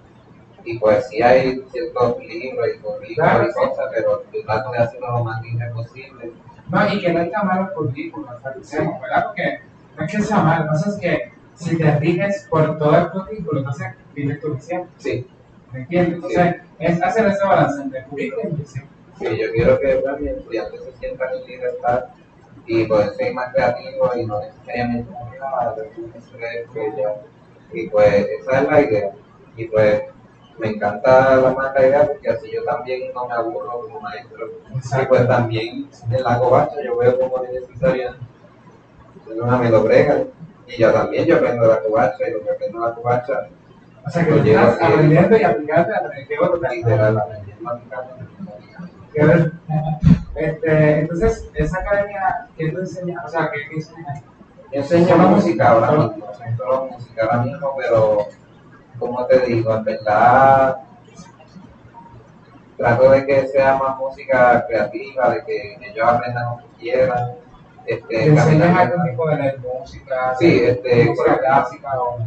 Y pues sí hay ciertos libros y currículos y cosas, pero yo trato de hacerlo lo más libre posible. No, y que no hay que amar los currículos, ¿verdad? Porque no es que sea malo, lo que pasa es que si te riges por todo el currículo, entonces vives tu visión. Sí. ¿Me entiendes? Entonces, es hacer ese balance entre currículo y visión. Sí, yo quiero que los estudiantes se sientan en libertad y poder ser más creativo y no necesariamente ah, y pues esa es la idea y pues me encanta la la idea porque así yo también no me aburro como maestro y pues también en la covacha yo veo como es necesaria una me lo y ya también yo aprendo la covacha y lo que aprendo la covacha o sea que lo estás aprendiendo y aplicando a que otro literal aprendiendo este, entonces, esa academia, ¿qué tú enseñas? O sea, ¿qué, enseñas? Yo enseño música ahora mismo, solo música ahora mismo, pero como te digo, en verdad trato de que sea más música creativa, de que ellos aprendan lo que quieran. Este, ¿Enseñas algún tipo de música? Sí, este, música clásica o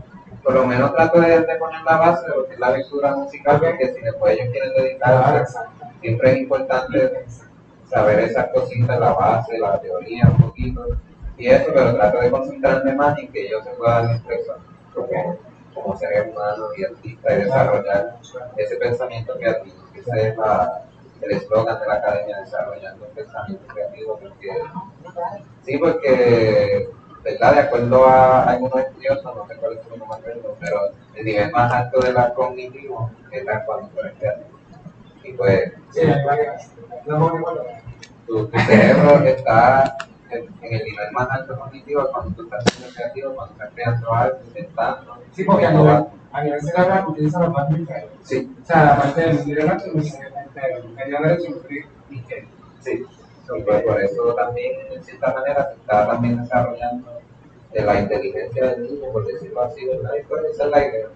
por lo menos trato de, poner la base de lo que es la lectura musical, porque si después ellos quieren dedicarse, siempre es importante saber esas cositas, la base, la teoría un poquito, y eso, pero trato de concentrarme más en que ellos se puedan expresar como, como seres humanos y artistas y desarrollar ese pensamiento creativo, que ese es la, el eslogan de la academia, desarrollando un pensamiento creativo, porque sí, porque ¿verdad? De acuerdo a algunos estudiosos, no sé cuál es el número más pero el nivel más alto de la cognitivo es la eres creativo. Y pues, sí, tu, tu cerebro está en, el nivel más alto cognitivo cuando tú estás siendo creativo, cuando estás creando algo, intentando. Sí, porque a nivel, a nivel cerebral utiliza los más hemisferios. Sí. O sea, la parte del hemisferio derecho y el hemisferio derecho y izquierdo. Sí. Pues por eso también, en cierta manera, se está también desarrollando de la inteligencia del niño, por decirlo así, ¿verdad? Y pues esa es la idea.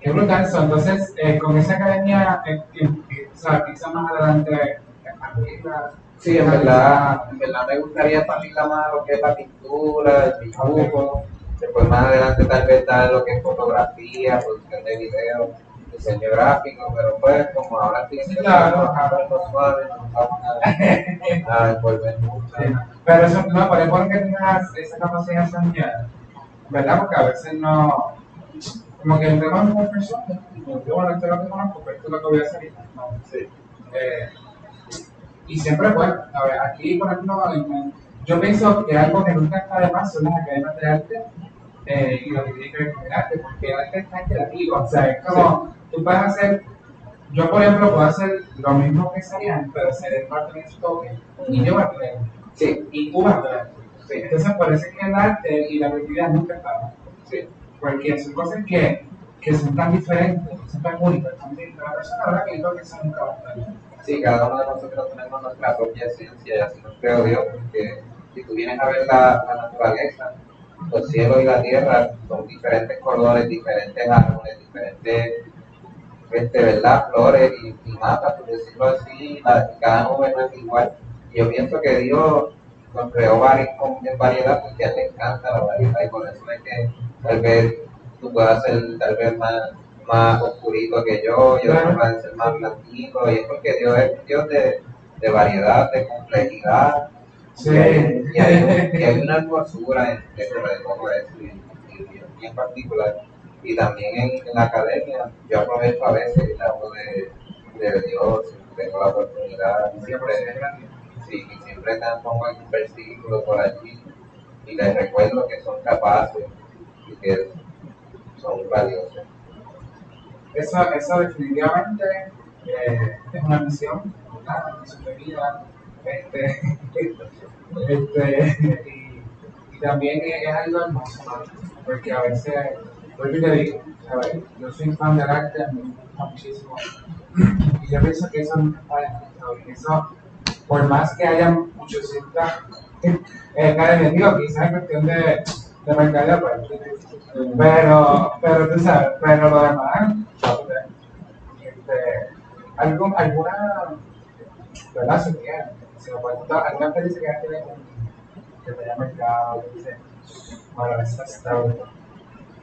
Qué brutal eso. Entonces, eh, con esa academia, eh, o sea, quizá más adelante, Sí, en verdad, en verdad me gustaría expandir más lo que es la pintura, el dibujo, después más adelante tal vez dar lo que es fotografía, producción de video, diseño gráfico, pero pues como ahora estoy sí, claro, a suave, no vamos a, a envolver mucho. Sí, pero eso no, por eso que tengas esa capacidad soñar, ¿verdad? Porque a veces no, como que entre más una persona, y bueno, esto es lo que conozco, pero esto es lo que voy a hacer no. Sí. Eh, y siempre, bueno, a ver, aquí por ejemplo, yo pienso que algo que nunca está de más son las academias de arte eh, y lo que tiene que ver con el arte, porque el arte está creativo, o sea, es como, tú puedes hacer, yo por ejemplo puedo hacer lo mismo que Sarian, pero hacer el parte de toque, y yo voy a tener, sí. y tú vas a tener. Sí. Entonces parece que el arte y la creatividad nunca están, sí. porque son cosas que, que son tan diferentes, son tan únicas, también de la persona, la verdad que yo creo que eso nunca va a estar. Sí, cada uno de nosotros tenemos nuestra propia esencia y así nos creo Dios, porque si tú vienes a ver la, la naturaleza, los cielos y la tierra son diferentes colores, diferentes árboles, diferentes, este, ¿verdad? Flores y, y mapas, por decirlo así, la, cada nube es igual. Yo pienso que Dios nos creó en variedad porque a él le encanta la variedad y por eso es que tal vez tú puedas ser tal vez más, más oscurito que yo y otros pueden ser más blanquitos y es porque Dios es un Dios de, de variedad, de complejidad Sí. y hay, y hay y hay una hermosura en dentro de todo eso y, y- en particular y también en, en la academia yo aprovecho a veces y hablo de, de Dios tengo la oportunidad siempre Sí, y siempre te pongo algún versículo por allí y les recuerdo que son capaces y que son valiosos. Eso, eso definitivamente eh, es una misión, una misión de vida. Este, este, y, y también es, algo hermoso, ¿no? porque a veces, vuelvo y te digo, ¿sabes? yo soy fan del arte, me gusta muchísimo, y yo pienso que eso nunca está y eso, por más que haya muchos eh, academias, digo, quizás es cuestión de, de mercadeo, pues, pero, pero tú sabes, pero lo demás, este, algún, alguna, ¿verdad? Si quieres, si lo puedes contar, alguna experiencia que tenido que te haya marcado, que dices, bueno, esa está buena.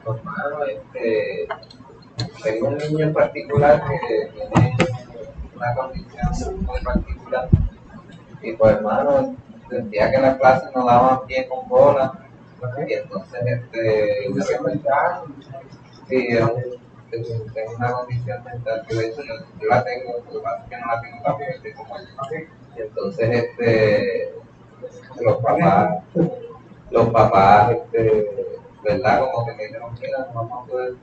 Hermano, este, tengo un niño en particular que tiene una condición muy particular y pues hermano, sentía que las clases no daban pie con bola y entonces este, de repente Sí, es una condición mental que de hecho yo, yo la tengo, lo que pasa es que no la tengo tan fuerte como él. Y entonces, este, los papás, los papás, este, ¿verdad? Como que me dijeron, mira, no vamos a poder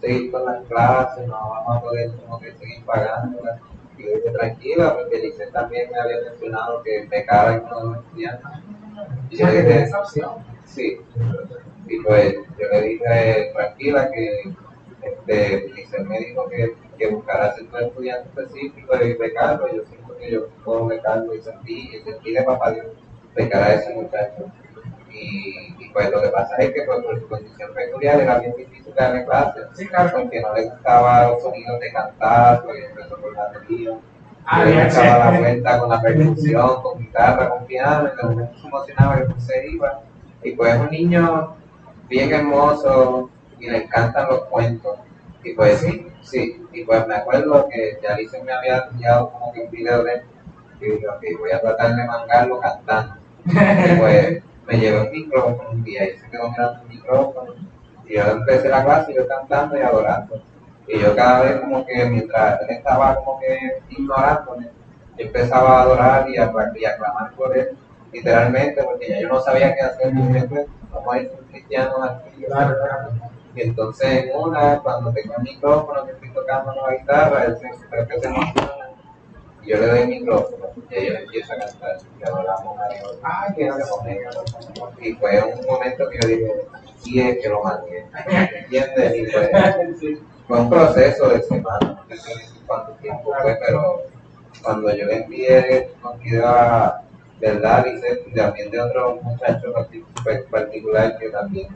seguir con las clases, no vamos a poder como que seguir pagándolas. Y yo dije, tranquila, porque Lice también me había mencionado que becaba a algunos de los estudiantes. Y yo dije, esa opción. Sí. Y pues yo le dije, tranquila, que este, Liceo me dijo que, que buscara cierto estudiante específico y becarlo. Yo siento que yo puedo becarlo y sentí, y sentí de papá Dios becar a ese muchacho. Y, y pues lo que pasa es que pues, por su condición peculiar era bien difícil darle clases. Sí, claro. Porque no le gustaba los sonidos de cantar, porque empezó por la batería. Ah, le echaba la vuelta con la percusión, con guitarra, con piano, y de momento se emocionaba que pues se iba. Y pues es un niño bien hermoso y le encantan los cuentos. Y pues sí, sí, y pues me acuerdo que ya Alice me había enviado como que un video de él. Y dije, ok, voy a tratar de mangarlo cantando. Y pues me llevé un micrófono un día y se quedó mirando el micrófono. Y yo empecé la clase yo cantando y adorando. Y yo cada vez como que mientras él estaba como que ignorándome, yo empezaba a adorar y a, y a clamar por él, literalmente, porque ya yo no sabía qué hacer. Y dije, pues, vamos a ir cristianos aquí. Claro, claro. Y entonces en una, cuando tengo el micrófono, que estoy tocando la guitarra, él se, creo que se emociona. Y yo le doy el micrófono y ella empieza a cantar y adoramos a Dios. Ah, Y fue un momento que yo dije, sí es que lo mantiene. ¿Entiendes? Y fue, fue un proceso de semana, no sé cuánto tiempo fue, pero cuando yo le envié un a verdad y también de otro muchacho partic- particular que también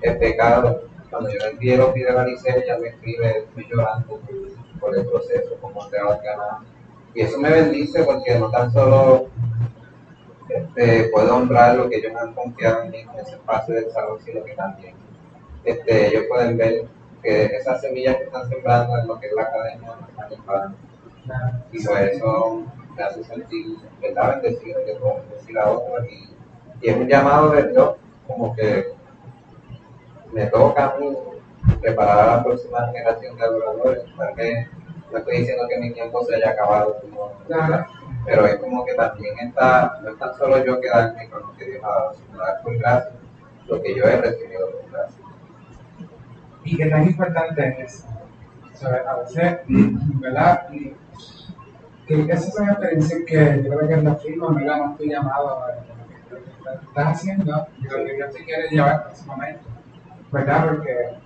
es pecado, cuando yo le envié los videos a Lice, ella me escribe, estoy llorando por, el proceso, como te vas ganando. Y eso me bendice porque no tan solo este, puedo honrar lo que ellos me han confiado en mí en ese espacio de salud, sino que también este, ellos pueden ver que esas semillas que están sembrando en lo que es la academia están. Y por eso me hace sentir, ¿verdad? Bendecido que puedo bendecir a otros. Y, y es un llamado de Dios, como que me toca a mí preparar a la próxima generación de adoradores. Tal vez no estoy diciendo que mi tiempo se haya acabado, pero es como que también está, no es tan solo yo quedarme con lo que Dios ha dado, sino dar por gracia lo que yo he recibido por gracia. y que tan importante es eso. O sea, a veces, ¿verdad? Que esa es una experiencia que yo creo que es la firma, ¿verdad? Más tu llamado a lo que estás haciendo y lo que Dios te quiere llevar en ese momento, ¿verdad? Porque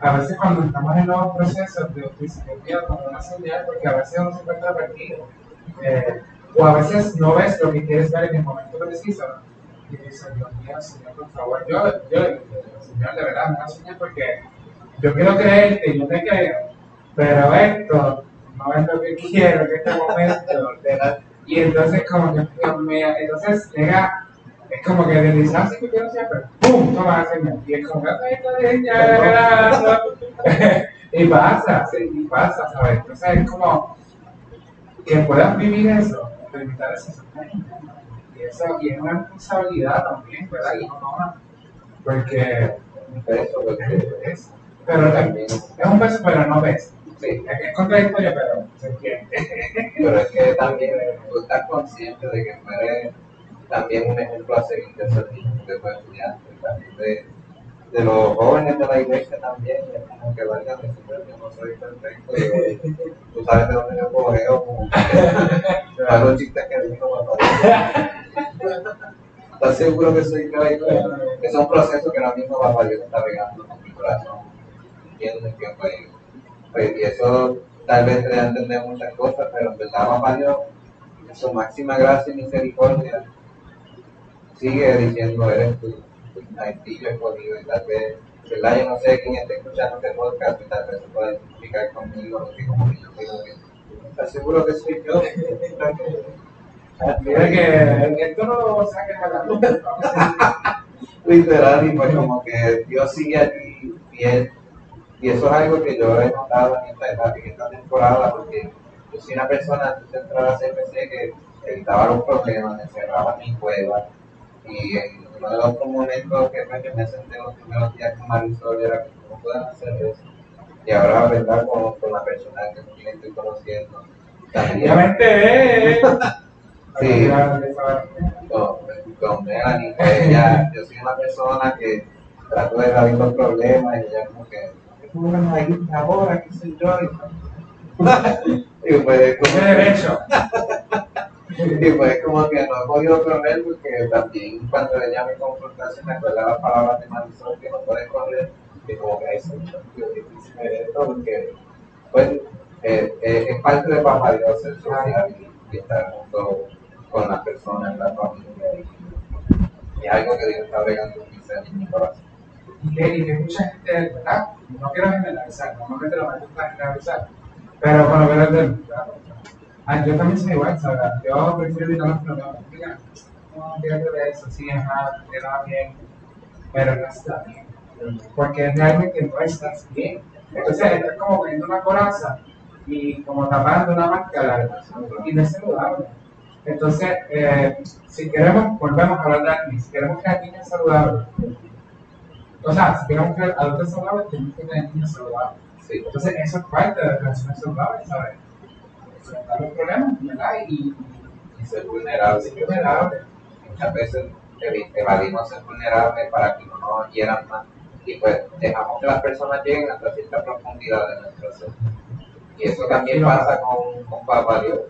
a veces cuando estamos en nuevos procesos de oficina, como una señal, porque a veces uno se encuentra perdido. Eh, o a veces no ves lo que quieres ver en el momento preciso. Y dices, Dios mío, Señor, por favor, yo, yo Señor, de verdad, me da señal porque yo quiero creerte y yo te creo, pero esto no es lo que quiero en este momento. Y entonces, como que, entonces llega Es como que deslizarse que quiero siempre, ¡pum! Toma la. Y es como que. Y pasa, sí, y pasa, ¿sabes? Entonces es como que puedas vivir eso, experimentar eso. Y eso, y es una responsabilidad también, ¿verdad? Uno toma, porque porque es, pero es, también, es un peso, pero no pesa. Sí, Es es contradictorio, pero se entiende. pero es que también tú estás consciente de que tú eres también un ejemplo a seguir de esos niños, de tus estudiantes, también de, de los jóvenes de la iglesia también, es como que valga decir que no soy perfecto, y tú sabes de dónde yo cogeo, como que a los chistes que digo, papá. ¿Estás seguro que soy caído? Que son procesos que ahora mismo papá Dios está regando con mi corazón. ¿Entiendes? Que pues, pues, y eso tal vez te da a entender muchas cosas, pero en verdad papá Dios, en su máxima gracia y misericordia, sigue diciendo, eres tú, maestrillo escogido, y tal vez, ¿verdad? Yo no sé quién está escuchando este podcast, y tal vez se pueda identificar conmigo, porque como yo digo que, ¿estás seguro que soy yo? Mira que, esto no lo saques a la luz. literal y pues como que Dios sigue allí fiel y eso es algo que yo he notado en esta etapa, en esta temporada porque yo soy una persona antes de entrar a CPC que evitaba los problemas, me encerraba en mi cueva y en uno de los momentos que pues, yo me senté los primeros días con Marisol era que no pueden hacer eso y ahora verdad con, con la persona que estoy conociendo Obviamente, eh. Sí. con, con Melanie, que ella, yo soy una persona que trato de evadir los problemas y ella como que, ¿cómo van a ir ahora? ¿Qué sé yo? Y pues, como, derecho. y pues como que no he podido correr porque también cuando ella me confronta se me acuerda las palabras de Marisol que no puede correr y como que eso es difícil de esto porque pues eh, eh, es parte de Papá Dios ser social y, y estar junto con las personas, la familia y, y es algo que Dios está regando en mi ser y en mi corazón. Y que, y que mucha gente, ¿verdad? No quiero generalizar, normalmente lo me gusta generalizar, pero con lo que del. Ah, yo también soy igual, ¿sabes? Yo prefiero evitar los problemas. Mira, no, fíjate de eso, sí, ajá, va bien, pero no está bien. Porque realmente no estás bien. Entonces, estás como poniendo una coraza y como tapando una máscara y no es saludable. Entonces, eh, si queremos, volvemos a hablar de acné, si queremos que acné es saludable, o sea, si queremos que adultos saludables, tenemos que tener niños saludables. Sí, Entonces, eso es parte de las relaciones saludables, ¿sabes? Enfrentar los problemas, ¿verdad? Y, y ser vulnerable. ser vulnerable. Muchas veces evadimos ser vulnerables para que no nos hieran más y pues dejamos que las personas lleguen hasta cierta profundidad de nuestro ser. Y eso también pasa con, con Papá Dios.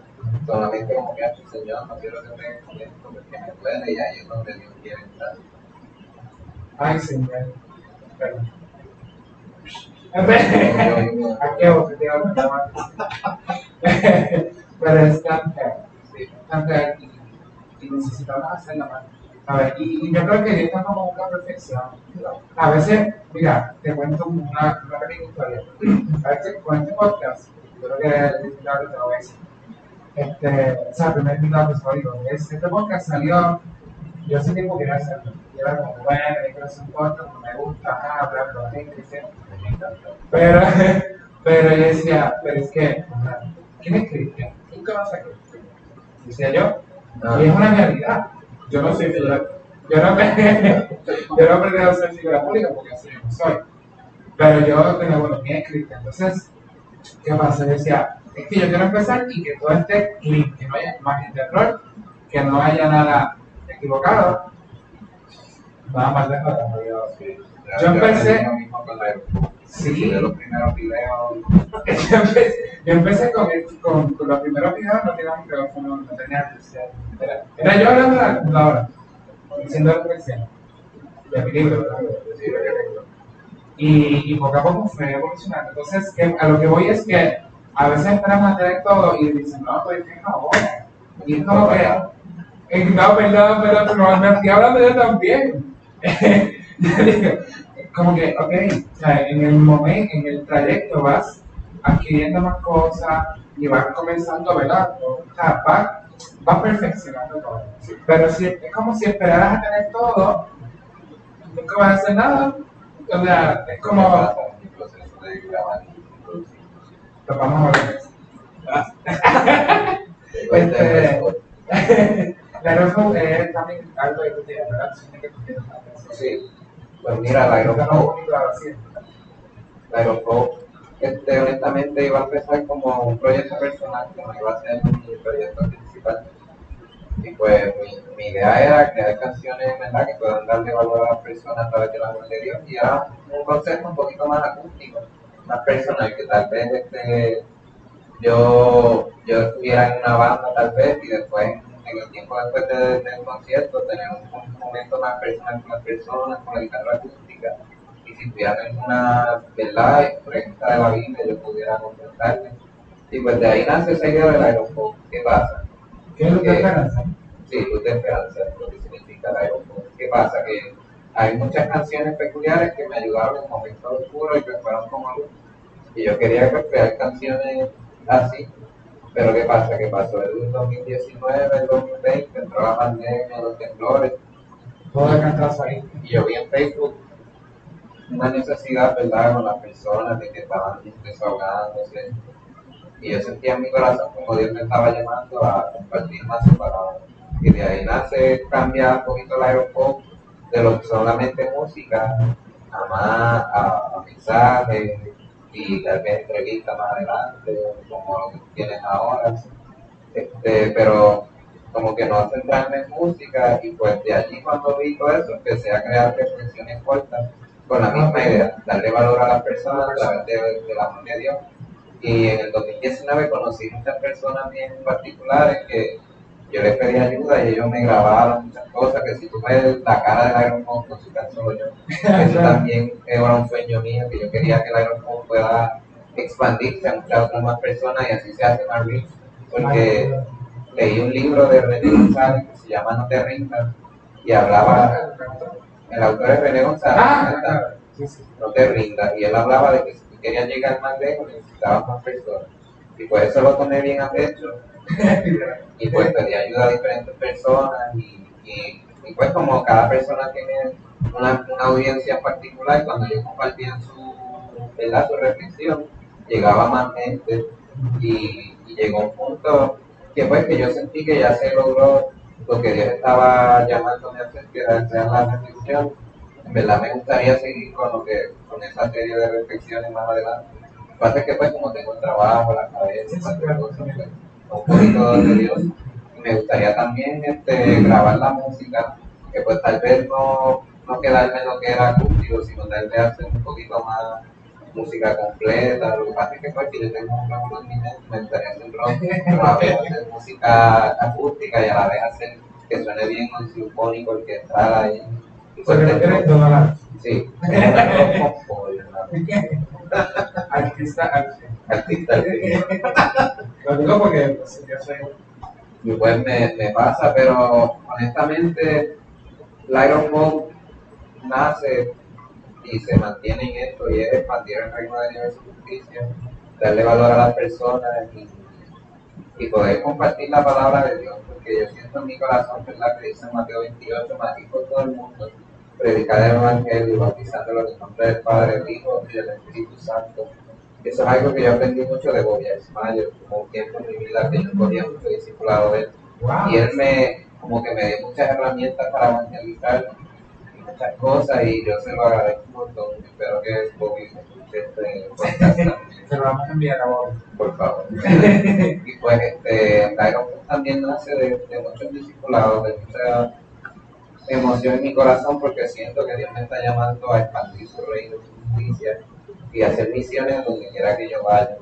Solamente como que, "Ay, Señor, no quiero que me porque me duele y ahí es donde Dios quiere entrar. Ay, señor. Perdón. ¿A qué vos te digo Pero es tan. Sí. tan y, y necesitamos hacerlo más. A ver, y, y yo creo que Dios está como una perfección. A veces, mira, te cuento una, una pequeña historia. A veces con este podcast, yo creo que el invitado te lo voy a decir. Este, o sea, el primer invitado que digo, es, este podcast salió, yo hace tiempo quería hacerlo. Y era como, bueno, yo quiero hacer un podcast, no me gusta, ajá, hablar con la gente, etc. Pero, pero yo decía, pero es que, ¿quién es Cristian? ¿Quién conoce a Cristian? Decía yo, y es una realidad. Yo no soy figura, yo no, yo no pretendo ser figura pública porque así yo no soy. Pero yo tenía buenos pies, Cristian. Entonces, ¿qué pasa? Yo decía, es que yo quiero empezar y que todo esté clean, que no haya imagen de error, que no haya nada equivocado. Nada más de nada, yo- Yo empecé- Sí. de los primeros videos. yo empecé, yo empecé con, el- con, con los primeros videos, no tenía micrófono, no tenía. Era, era yo hablando la computadora, diciendo lo que decía. De. Sí, tengo. Y, y poco a poco fue evolucionando. Entonces, que- a lo que voy es que a veces esperamos a tener todo y dicen, no, pues que no, Y es como que, no, perdón, perdón, pero me estoy hablando yo también. Como que, ok, o sea, en el momento, en el trayecto vas adquiriendo más cosas y vas comenzando, ¿verdad? O sea, vas vas perfeccionando todo. Pero si, es como si esperaras a tener todo, nunca vas a hacer nada. O sea, es como. Lo vamos a ver. Este, Rojo es también algo de tu vida, ¿verdad? que tú tienes Sí, pues mira, la Aeroflow, la Aeroflow, este, honestamente iba a empezar como un proyecto personal, que no iba a ser mi proyecto principal. Y pues mi, mi idea era crear canciones ¿verdad? que puedan darle valor a las personas a través de la voz de Dios y era un concepto un poquito más acústico, más personal, que tal vez este, yo, yo estuviera en una banda tal vez y después el tiempo después de- del concierto tener un, momento más personal con las personas, con la guitarra acústica y si tuviera alguna verdad pregunta de la Biblia yo pudiera contestarle. Y pues de ahí nace esa idea del aeropuerto. ¿Qué pasa? ¿Qué es lo que esperanza? Sí, luz de esperanza, es lo que significa el aeropuerto. ¿Qué pasa? Que hay muchas canciones peculiares que me ayudaron en momentos oscuros y que fueron como luz. Y yo quería pues, crear canciones así. Pero ¿qué pasa? Que pasó el 2019, el 2020, entró la pandemia, los temblores, Todo el cantazo ahí. y yo vi en Facebook una necesidad, ¿verdad?, con las personas de que estaban desahogándose. Y yo sentía en mi corazón como Dios me estaba llamando a compartir más su palabra. Y de ahí nace cambiar un poquito el aeropop de lo que solamente música a más a, a mensajes y tal vez entrevistas más adelante, como lo que tienes ahora. Este, pero como que no centrarme en música y pues de allí cuando vi todo eso empecé a crear reflexiones cortas con la misma idea, darle valor a las personas a través de, mano de Dios. Y en el 2019 conocí muchas personas bien particulares que yo les pedí ayuda y ellos me grabaron muchas cosas, que si tú ves la cara del Iron Man con su canción yo, eso también era un sueño mío, que yo quería que el Iron Man pueda expandirse a muchas otras más personas y así se hace más reach, porque leí un libro de René González que se llama No te rindas y hablaba, el autor es René González, Ah, no te rindas. Y él hablaba de que si tú querías llegar más lejos necesitabas más personas. Y por eso lo tomé bien a pecho. Y pues pedí ayuda a diferentes personas. Y, y, pues como cada persona tiene una, una audiencia en particular, cuando yo compartía su, ¿verdad? su reflexión, llegaba más gente. Y, llegó un punto que pues que yo sentí que ya se logró lo que Dios estaba llamándome a hacer, que era la reflexión en verdad me gustaría seguir con lo que con esa serie de reflexiones más adelante. Lo que pasa es que pues como tengo el trabajo, la cabeza, pues, poquito de Dios. Y me gustaría también este, grabar la música, que pues tal vez no, no quedarme en lo que era acústico, sino tal vez hacer un poquito más música completa. Lo que pasa es que pues que yo tengo un rock en mi mente, me gustaría hacer rock, pero a la vez hacer música acústica y a la vez hacer que suene bien con sinfónico, orquestal ahí. Pues tienes toda la Sí, artista, artista. artista. sí. Lo digo porque pues, yo soy Y pues me, me pasa, pero honestamente, Mode nace y se mantiene en esto y es expandir el reino de y justicia, darle valor a las personas y, y poder compartir la palabra de Dios, porque yo siento en mi corazón, ¿verdad? Que dice Mateo 28, Mateo por todo el mundo, predicar el Evangelio, bautizándolo en el nombre del Padre, del Hijo y del Espíritu Santo. Eso es algo que yo aprendí mucho de Bobby Ismael, como un tiempo en mi vida que yo cogía mucho discipulado de él. wow. Y él me, como que me dio muchas herramientas para evangelizar y muchas cosas y yo se lo agradezco un montón. Espero que Bobby escuche este podcast Se lo vamos a enviar a vos. por favor. y pues este, Fist también nace de, de muchos discipulados, de mucha emoción en mi corazón porque siento que Dios me está llamando a expandir su reino, su justicia y hacer misiones donde quiera que yo vaya.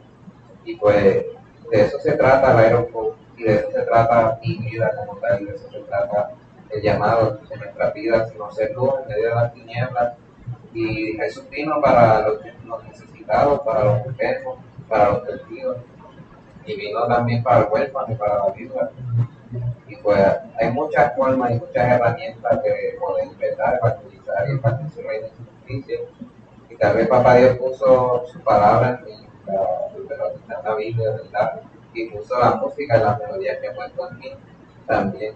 Y pues de eso se trata el Aeroport y de eso se trata mi vida como tal, de eso se trata el llamado de nuestra vida, sino ser luz en medio de las tinieblas. Y Jesús vino para los, necesitados, para los enfermos, para los perdidos. Y vino también para el huérfano y para la viuda. Y pues hay muchas formas y muchas herramientas de poder empezar a utilizar y y su justicia. Y tal vez Papá Dios puso su palabra en la, la, la Biblia, ¿verdad? y puso la música y las melodías que puesto en mí también.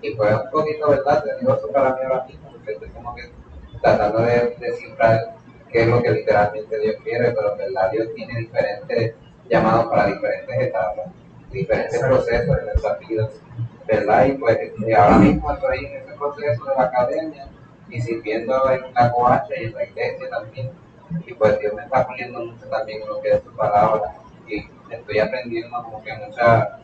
Y fue un poquito, ¿verdad? Te digo eso para mí ahora mismo, porque estoy como que tratando de descifrar qué es lo que literalmente Dios quiere, pero en verdad Dios tiene diferentes llamados para diferentes etapas, diferentes procesos en nuestras vidas, ¿verdad? Y pues ahora mismo estoy en ese proceso de la academia y sirviendo en la coacha y en la iglesia también. Y pues Dios me está poniendo mucho también en lo que es su palabra y estoy aprendiendo como que mucha,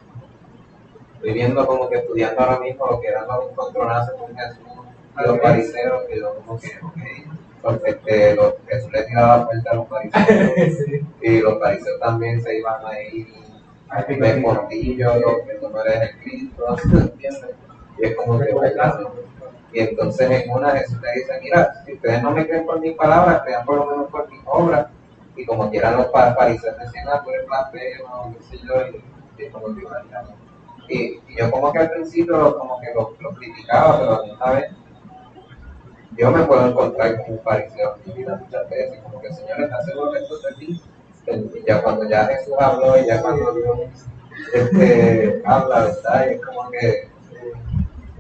estoy viendo como que estudiando ahora mismo lo que eran los encontronazos con Jesús y los fariseos, que yo como que, ok, porque este, los, Jesús le tiraba vuelta a los fariseos y los fariseos también se iban a ir portillo, que tú no eres el Cristo, ¿entiendes? Y es como que bailando. Y entonces en una Jesús le dice, mira, si ustedes no me creen por mis palabras, crean por lo menos por mis obras. Y como quieran los fariseos decían, ah, tú eres blasfemo, qué sé yo, y, como que y, y yo como que al principio como que lo, lo criticaba, pero a vez yo me puedo encontrar con un fariseo en mi vida muchas veces, como que el Señor está seguro de ti. Ya cuando ya Jesús habló y ya cuando Dios este, habla, ¿verdad? Y es como que,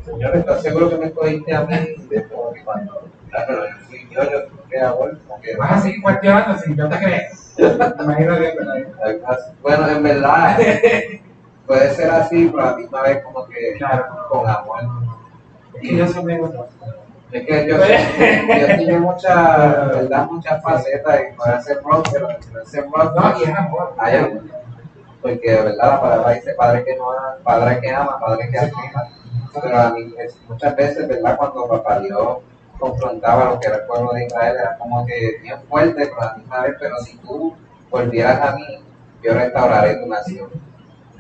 Señor, ¿estás seguro que me escogiste a mí? Y es como que cuando, claro, yo yo, yo ¿qué hago? Como que, Vas a seguir cuestionando si yo te crees. Imagínate, bueno, en verdad, puede ser así, pero a la misma vez como que Claro. con amor. Y yo soy amigo Es que yo, yo tiene muchas, verdad, muchas facetas y puede ser rock, pero no rock, No, y es hay amor. Porque de verdad la palabra dice padre que no ama, padre que ama, padre que afirma. Pero a mí muchas veces, ¿verdad? Cuando papá Dios confrontaba lo que era el pueblo de Israel, era como que bien fuerte, pero a la misma vez, pero si tú volvieras a mí, yo restauraré tu nación.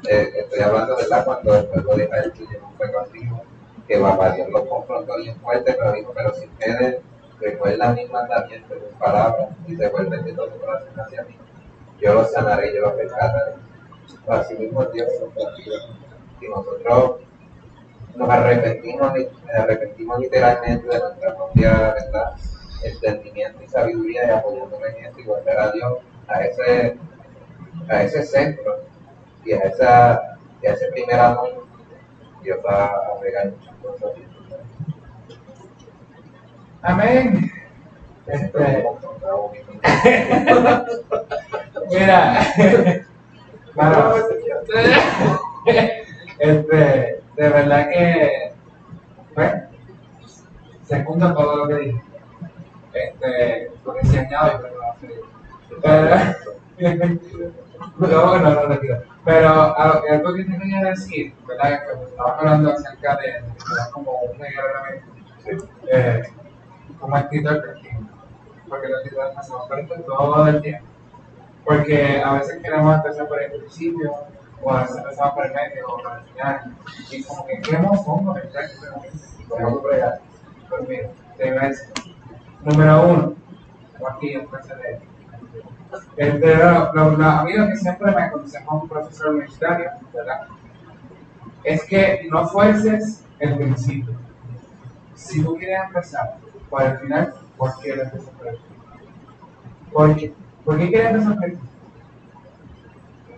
Eh, estoy hablando, ¿verdad? Cuando el pueblo de Israel tuvo un fuego antiguo, que papá Dios los confrontó bien fuerte, pero dijo, pero si ustedes recuerdan mis mandamientos, mis palabras, y se vuelven de todo su corazón hacia mí, yo los sanaré, yo los rescataré. Así mismo Dios. Si nosotros nos arrepentimos, arrepentimos literalmente de nuestra propia verdad, entendimiento y sabiduría y apoyándonos en eso y volver a Dios, a ese, a ese centro y a, esa, y a ese primer amor, Dios va a regar muchas cosas. Amén. Este, mira, mano, este, de verdad que, pues, segundo todo lo que dije. Este, lo que se añade, pero no. Pero, no, no, no. Pero a lo que algo que te quería decir, ¿verdad? Que pues, estaba hablando acerca de, de como un medio eh, como escritor cristiano. Porque los escritores pasamos por esto todo el tiempo. Porque a veces queremos empezar por el principio, o a veces empezamos por el medio, o por el final. Y como que queremos fondo texto, como bregar. Pues mira, te voy a decir. Número uno, aquí un precedente. Este, lo, lo, lo- a mí lo que siempre me aconsejó un profesor universitario, ¿verdad? Es que no fuerces el principio. Si tú quieres empezar por el final, ¿por qué no empiezas por el final? ¿Por qué? ¿Por qué quieres empezar por el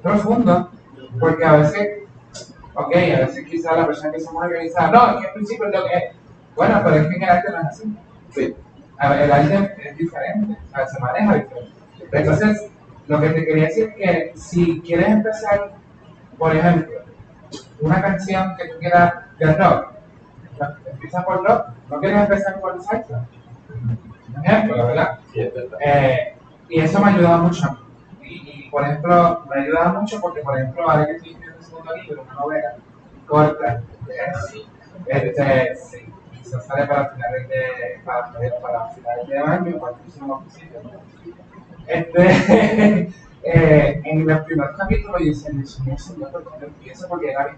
profundo, porque a veces, ok, a veces quizá la persona que se muy organizada, no, es que al principio es lo que es. Bueno, pero es que en el arte no es así. Sí. A ver, el arte es diferente, o sea, se maneja diferente. Entonces, lo que te quería decir es que si quieres empezar, por ejemplo, una canción que tú quieras de rock, empieza por rock, no quieres empezar por salsa. Por ejemplo, ¿verdad? Sí, es verdad. Eh, y eso me ayuda mucho. Y, y, por ejemplo, me ayuda mucho porque, por ejemplo, ahora que estoy escribiendo el segundo libro, una novela corta, este, sí, se sale para finales de, para, para finales de año, para el próximo ¿no? Este, eh, en los primeros capítulos yo decía, Dios mío, Señor, ¿por dónde empiezo? Porque era,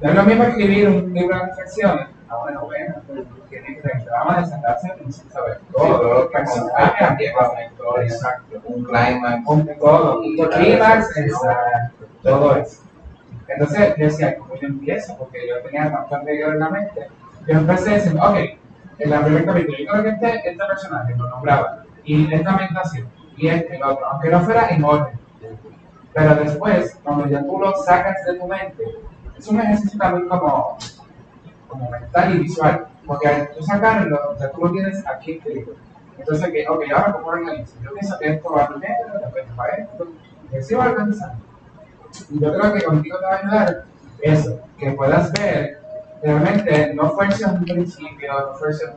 no es lo mismo escribir un libro de reflexiones a una novela, que tiene que vamos a desenlace sin saber todo, que personajes, una historia. exacto, Un climax. un todo, un clímax, exacto, todo eso. Entonces yo decía, ¿cómo yo empiezo? Porque yo tenía tantas reglas en la mente. Yo empecé diciendo, ok, en el primer capítulo, yo creo que este, este personaje lo nombraba, y esta ambientación, y lo otro, aunque no fuera en orden. Pero después, cuando ya tú lo sacas de tu mente, es un ejercicio también como, como mental y visual. Porque al tú sacarlo, ya tú lo tienes aquí. Entonces, que, ok, ahora cómo organizo. Yo pienso que esto va primero, después va esto, y así va organizando. Y yo creo que contigo te va a ayudar eso, que puedas ver, realmente no fuerces un principio, no fuerces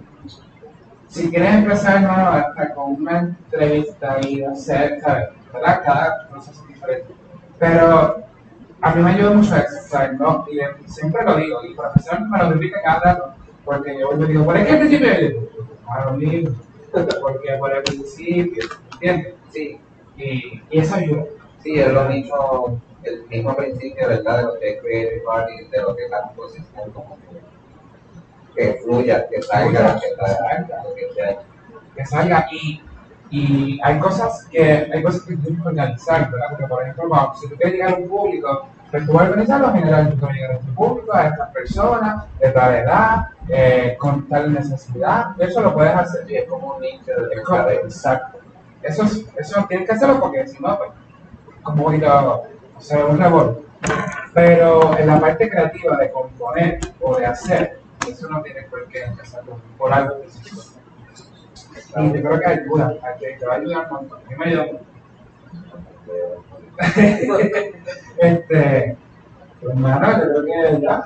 si quieres empezar, hermano, hasta con una entrevista y hacer, ¿sabes? ¿Verdad? Cada proceso es diferente. Pero a mí me ayuda mucho ¿sabes? ¿no? Y siempre lo digo, y el profesor me lo repite cada porque yo le digo, ¿por qué el principio? A lo mismo, porque por el principio, ¿entiendes? Sí, Y, y eso ayuda. sí, es lo mismo, el mismo principio, ¿verdad? De lo que es Creative Artist, de lo que es la composición, como que, que fluya, que salga, que salga, que salga y, y hay cosas que hay cosas que tienes que organizar, ¿verdad? Porque por ejemplo, si tú quieres llegar a un público, pues tú vas a organizarlo en general, tú llegar a este público, a estas personas, de tal edad, eh, con tal necesidad, eso lo puedes hacer. Sí, es como un nicho de. Exacto. Eso, es- eso tienes que hacerlo porque si no, pues, como o sea, un revolver. Pero en la parte creativa de componer o de hacer, eso no tiene por qué empezarlo por algo específico. Yo creo que ayuda, te va a ayudar un montón. A me ayuda este, pues nada, yo creo que ya.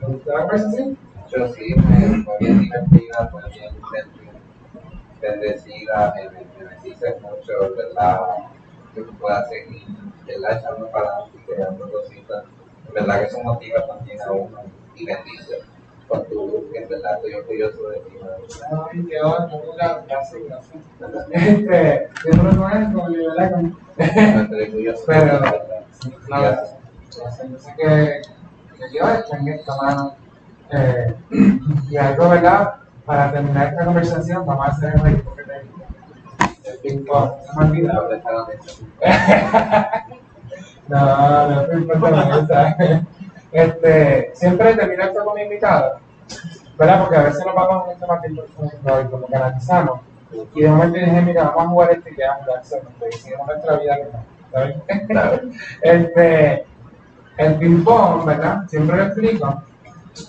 ¿Te gustó la conversación? Yo sí, me bien divertida, fue bien bendecida, me, bendice mucho, ¿verdad? Que tú puedas seguir, ¿verdad? Echando para adelante creando cositas. Verdad que eso motiva también a uno y bendice con tu grupo, que en verdad estoy orgulloso de ti. ¿no? Ay, qué bueno, mira, gracias, gracias. Este, yo no lo conozco, como yo, ¿verdad? Como- Estoy orgulloso de ti, Pero- ¿verdad? No, gracias. Gracias. Yo sé que, que yo estoy en esta mano. Eh, y algo, ¿verdad? Para terminar esta conversación, vamos a hacer el ritmo que te digo. El ping pong. Se me ha olvidado. ¿Dónde está la mesa? No, no te importa nada. Este, siempre termino esto con mi invitado, ¿verdad? Porque a veces nos vamos este más tiempo profundo y como que analizamos. Y de momento dije, mira, vamos a jugar esto y ya jugar y seguimos nuestra vida ¿sabes? Este, el ping-pong, ¿verdad? Siempre lo explico,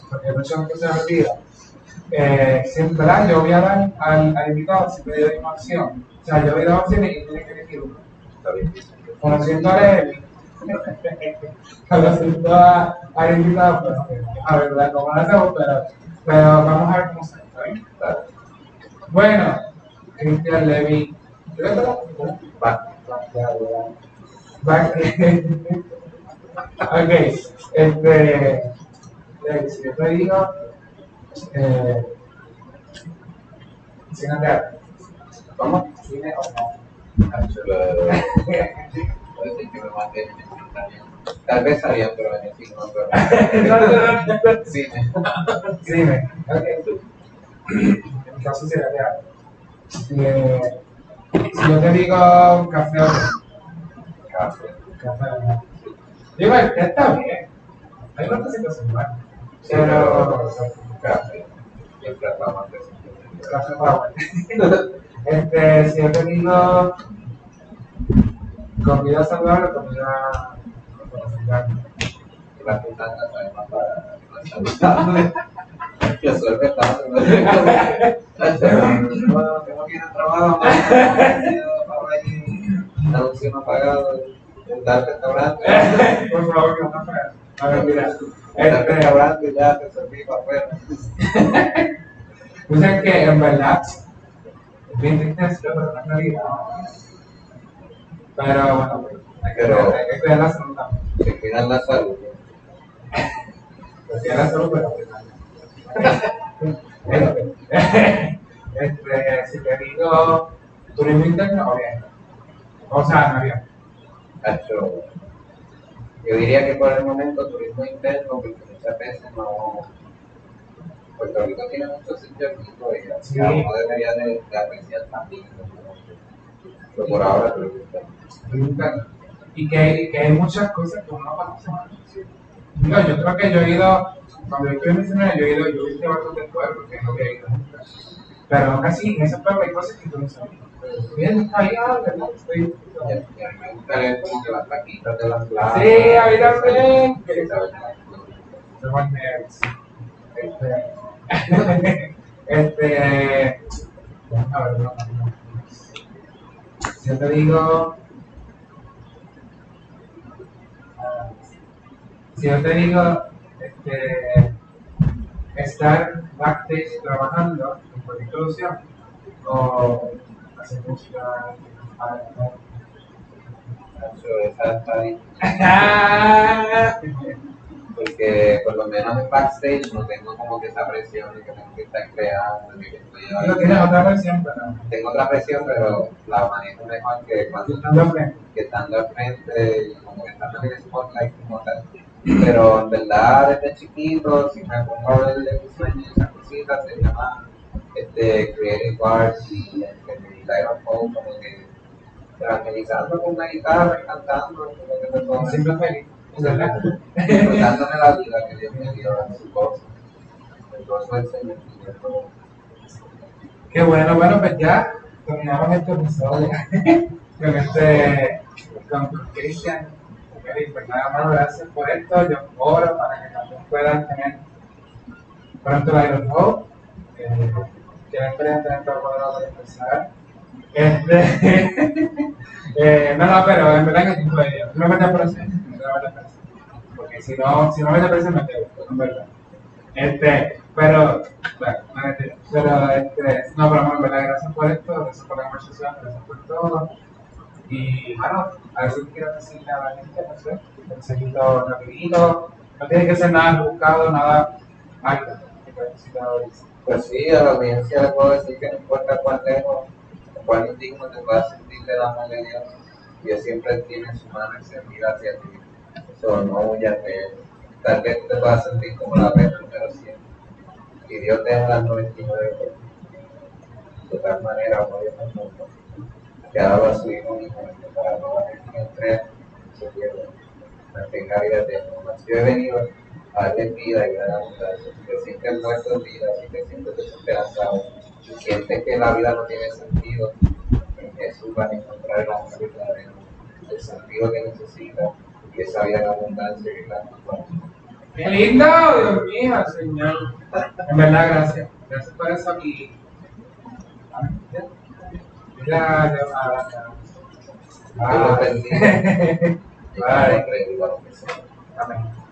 porque hay personas que se me olvida. Eh, siempre, ¿verdad? Yo voy a dar al, al invitado, siempre le doy una opción. O sea, yo voy a dar opciones y tiene que elegir una. Está bien. Conociendo a a, invitado, pues, a ver, ¿verdad? ¿Cómo lo hacemos? Pero, pero vamos a ver cómo sale, ¿está. Bueno, Cristian Levi, ¿quieres hablar? Va. Va- ok, este, si yo te digo, eh, cine teatro, ¿cómo? Cine o no. Puede ser que me mate también. Tal vez sabía, pero en el no, pero. En mi caso sería teatro. Si yo te digo café o Café. café o. Digo, el té está bien. Hay buenas. Sí, Pero, café. Siempre hablamos de eso. café está bueno. Este, si yo te digo comida saludable, comida La puta además para la salud. Yo soy que estaba Bueno, tengo que ir al pagado, en tal restaurante, Por favor, que no me A ver, mira. Este, restaurante ya te serví para afuera. Tú sabes que en bien pero realidad. Pero bueno, pues, hay que, Pero- hay que cuidar la salud también. Se cuidan la salud. Hay que cuidar la salud, pero este, este, si te digo turismo interno o bien. O sea, en avión. Cacho, Yo diría que por el momento turismo interno, porque muchas veces no. Puerto Rico tiene muchos sitios ricos y Sí. uno debería de, de apreciar también. Pero por ahora creo que está. Y que, y que hay muchas cosas que uno no conoce. No, yo creo que yo he ido, cuando yo estoy en misionero, yo he ido, yo he visto del pueblo, que no había ido nunca. Pero aún así, en ese pueblo hay cosas que tú no sabes. Bien, está ahí, ah, ¿verdad? Estoy- como que las taquitas de las clases. Sí, a mí también. Que. Este. este. A ver, no, no, yo te digo. Si yo te digo. Este. Estar backstage trabajando en cualquier producción. O hacer música. ah, Eso, está. Porque por lo menos en backstage no tengo como que esa presión de que tengo que estar creando, de que estoy No tienes otra pero. Tengo otra presión, pero la manejo mejor que cuando Estando frente. que estando al frente y como que estando en el spotlight como tal. Pero en verdad, desde chiquito, si me pongo a ver el diseño y esas cositas, se llama este, Creative Arts y este, of Hope, como que evangelizando con una guitarra y cantando, como que me pongo Siempre feliz. La vida que Dios me dio a su. El gozo del Señor. Qué bueno, bueno, pues ya terminamos este episodio con este, con Cristian. Pues nada más, gracias por esto. Yo oro para que también puedan tener pronto la Iron Hope. Eh, que la empresa está cuadrado para empezar. Este, eh, no, no, pero en verdad que. No me te aprecio, no te. Porque si no, si no me te aprecio, me quedo, en verdad. Este, pero, bueno, no. Pero, este, no, pero bueno, en verdad, gracias por esto, gracias por la conversación, gracias por todo. Y, bueno, a ver si quiero decirle a la gente, no sé, consejito rapidito. No tiene que ser nada buscado, nada alto. Pues sí, a la audiencia le puedo decir que no importa cuán lejos, cuán indigno te puedas sentir del amor de Dios, Dios siempre tiene su mano extendida hacia ti. Eso no huyas de él. Tal vez te puedas sentir como la vez número 100. Y Dios deja las 99 por. De tal manera, amor Dios al mundo, que dado a su Hijo únicamente para la gente que entre se pierda, mantenga vida eterna. Yo he venido a darle vida y gran abundancia. Si te sientes muerto en vida, si te sientes desesperanzado, si sientes que la vida no tiene sentido, en Jesús vas a encontrar verdadero, el sentido que necesitas y esa vida en abundancia que la ¡Qué lindo! Dios mío, Señor. En verdad, gracias. Gracias por eso y. Mira, llamada. Dios los bendiga. Y Bye. que los bendiga. Amén.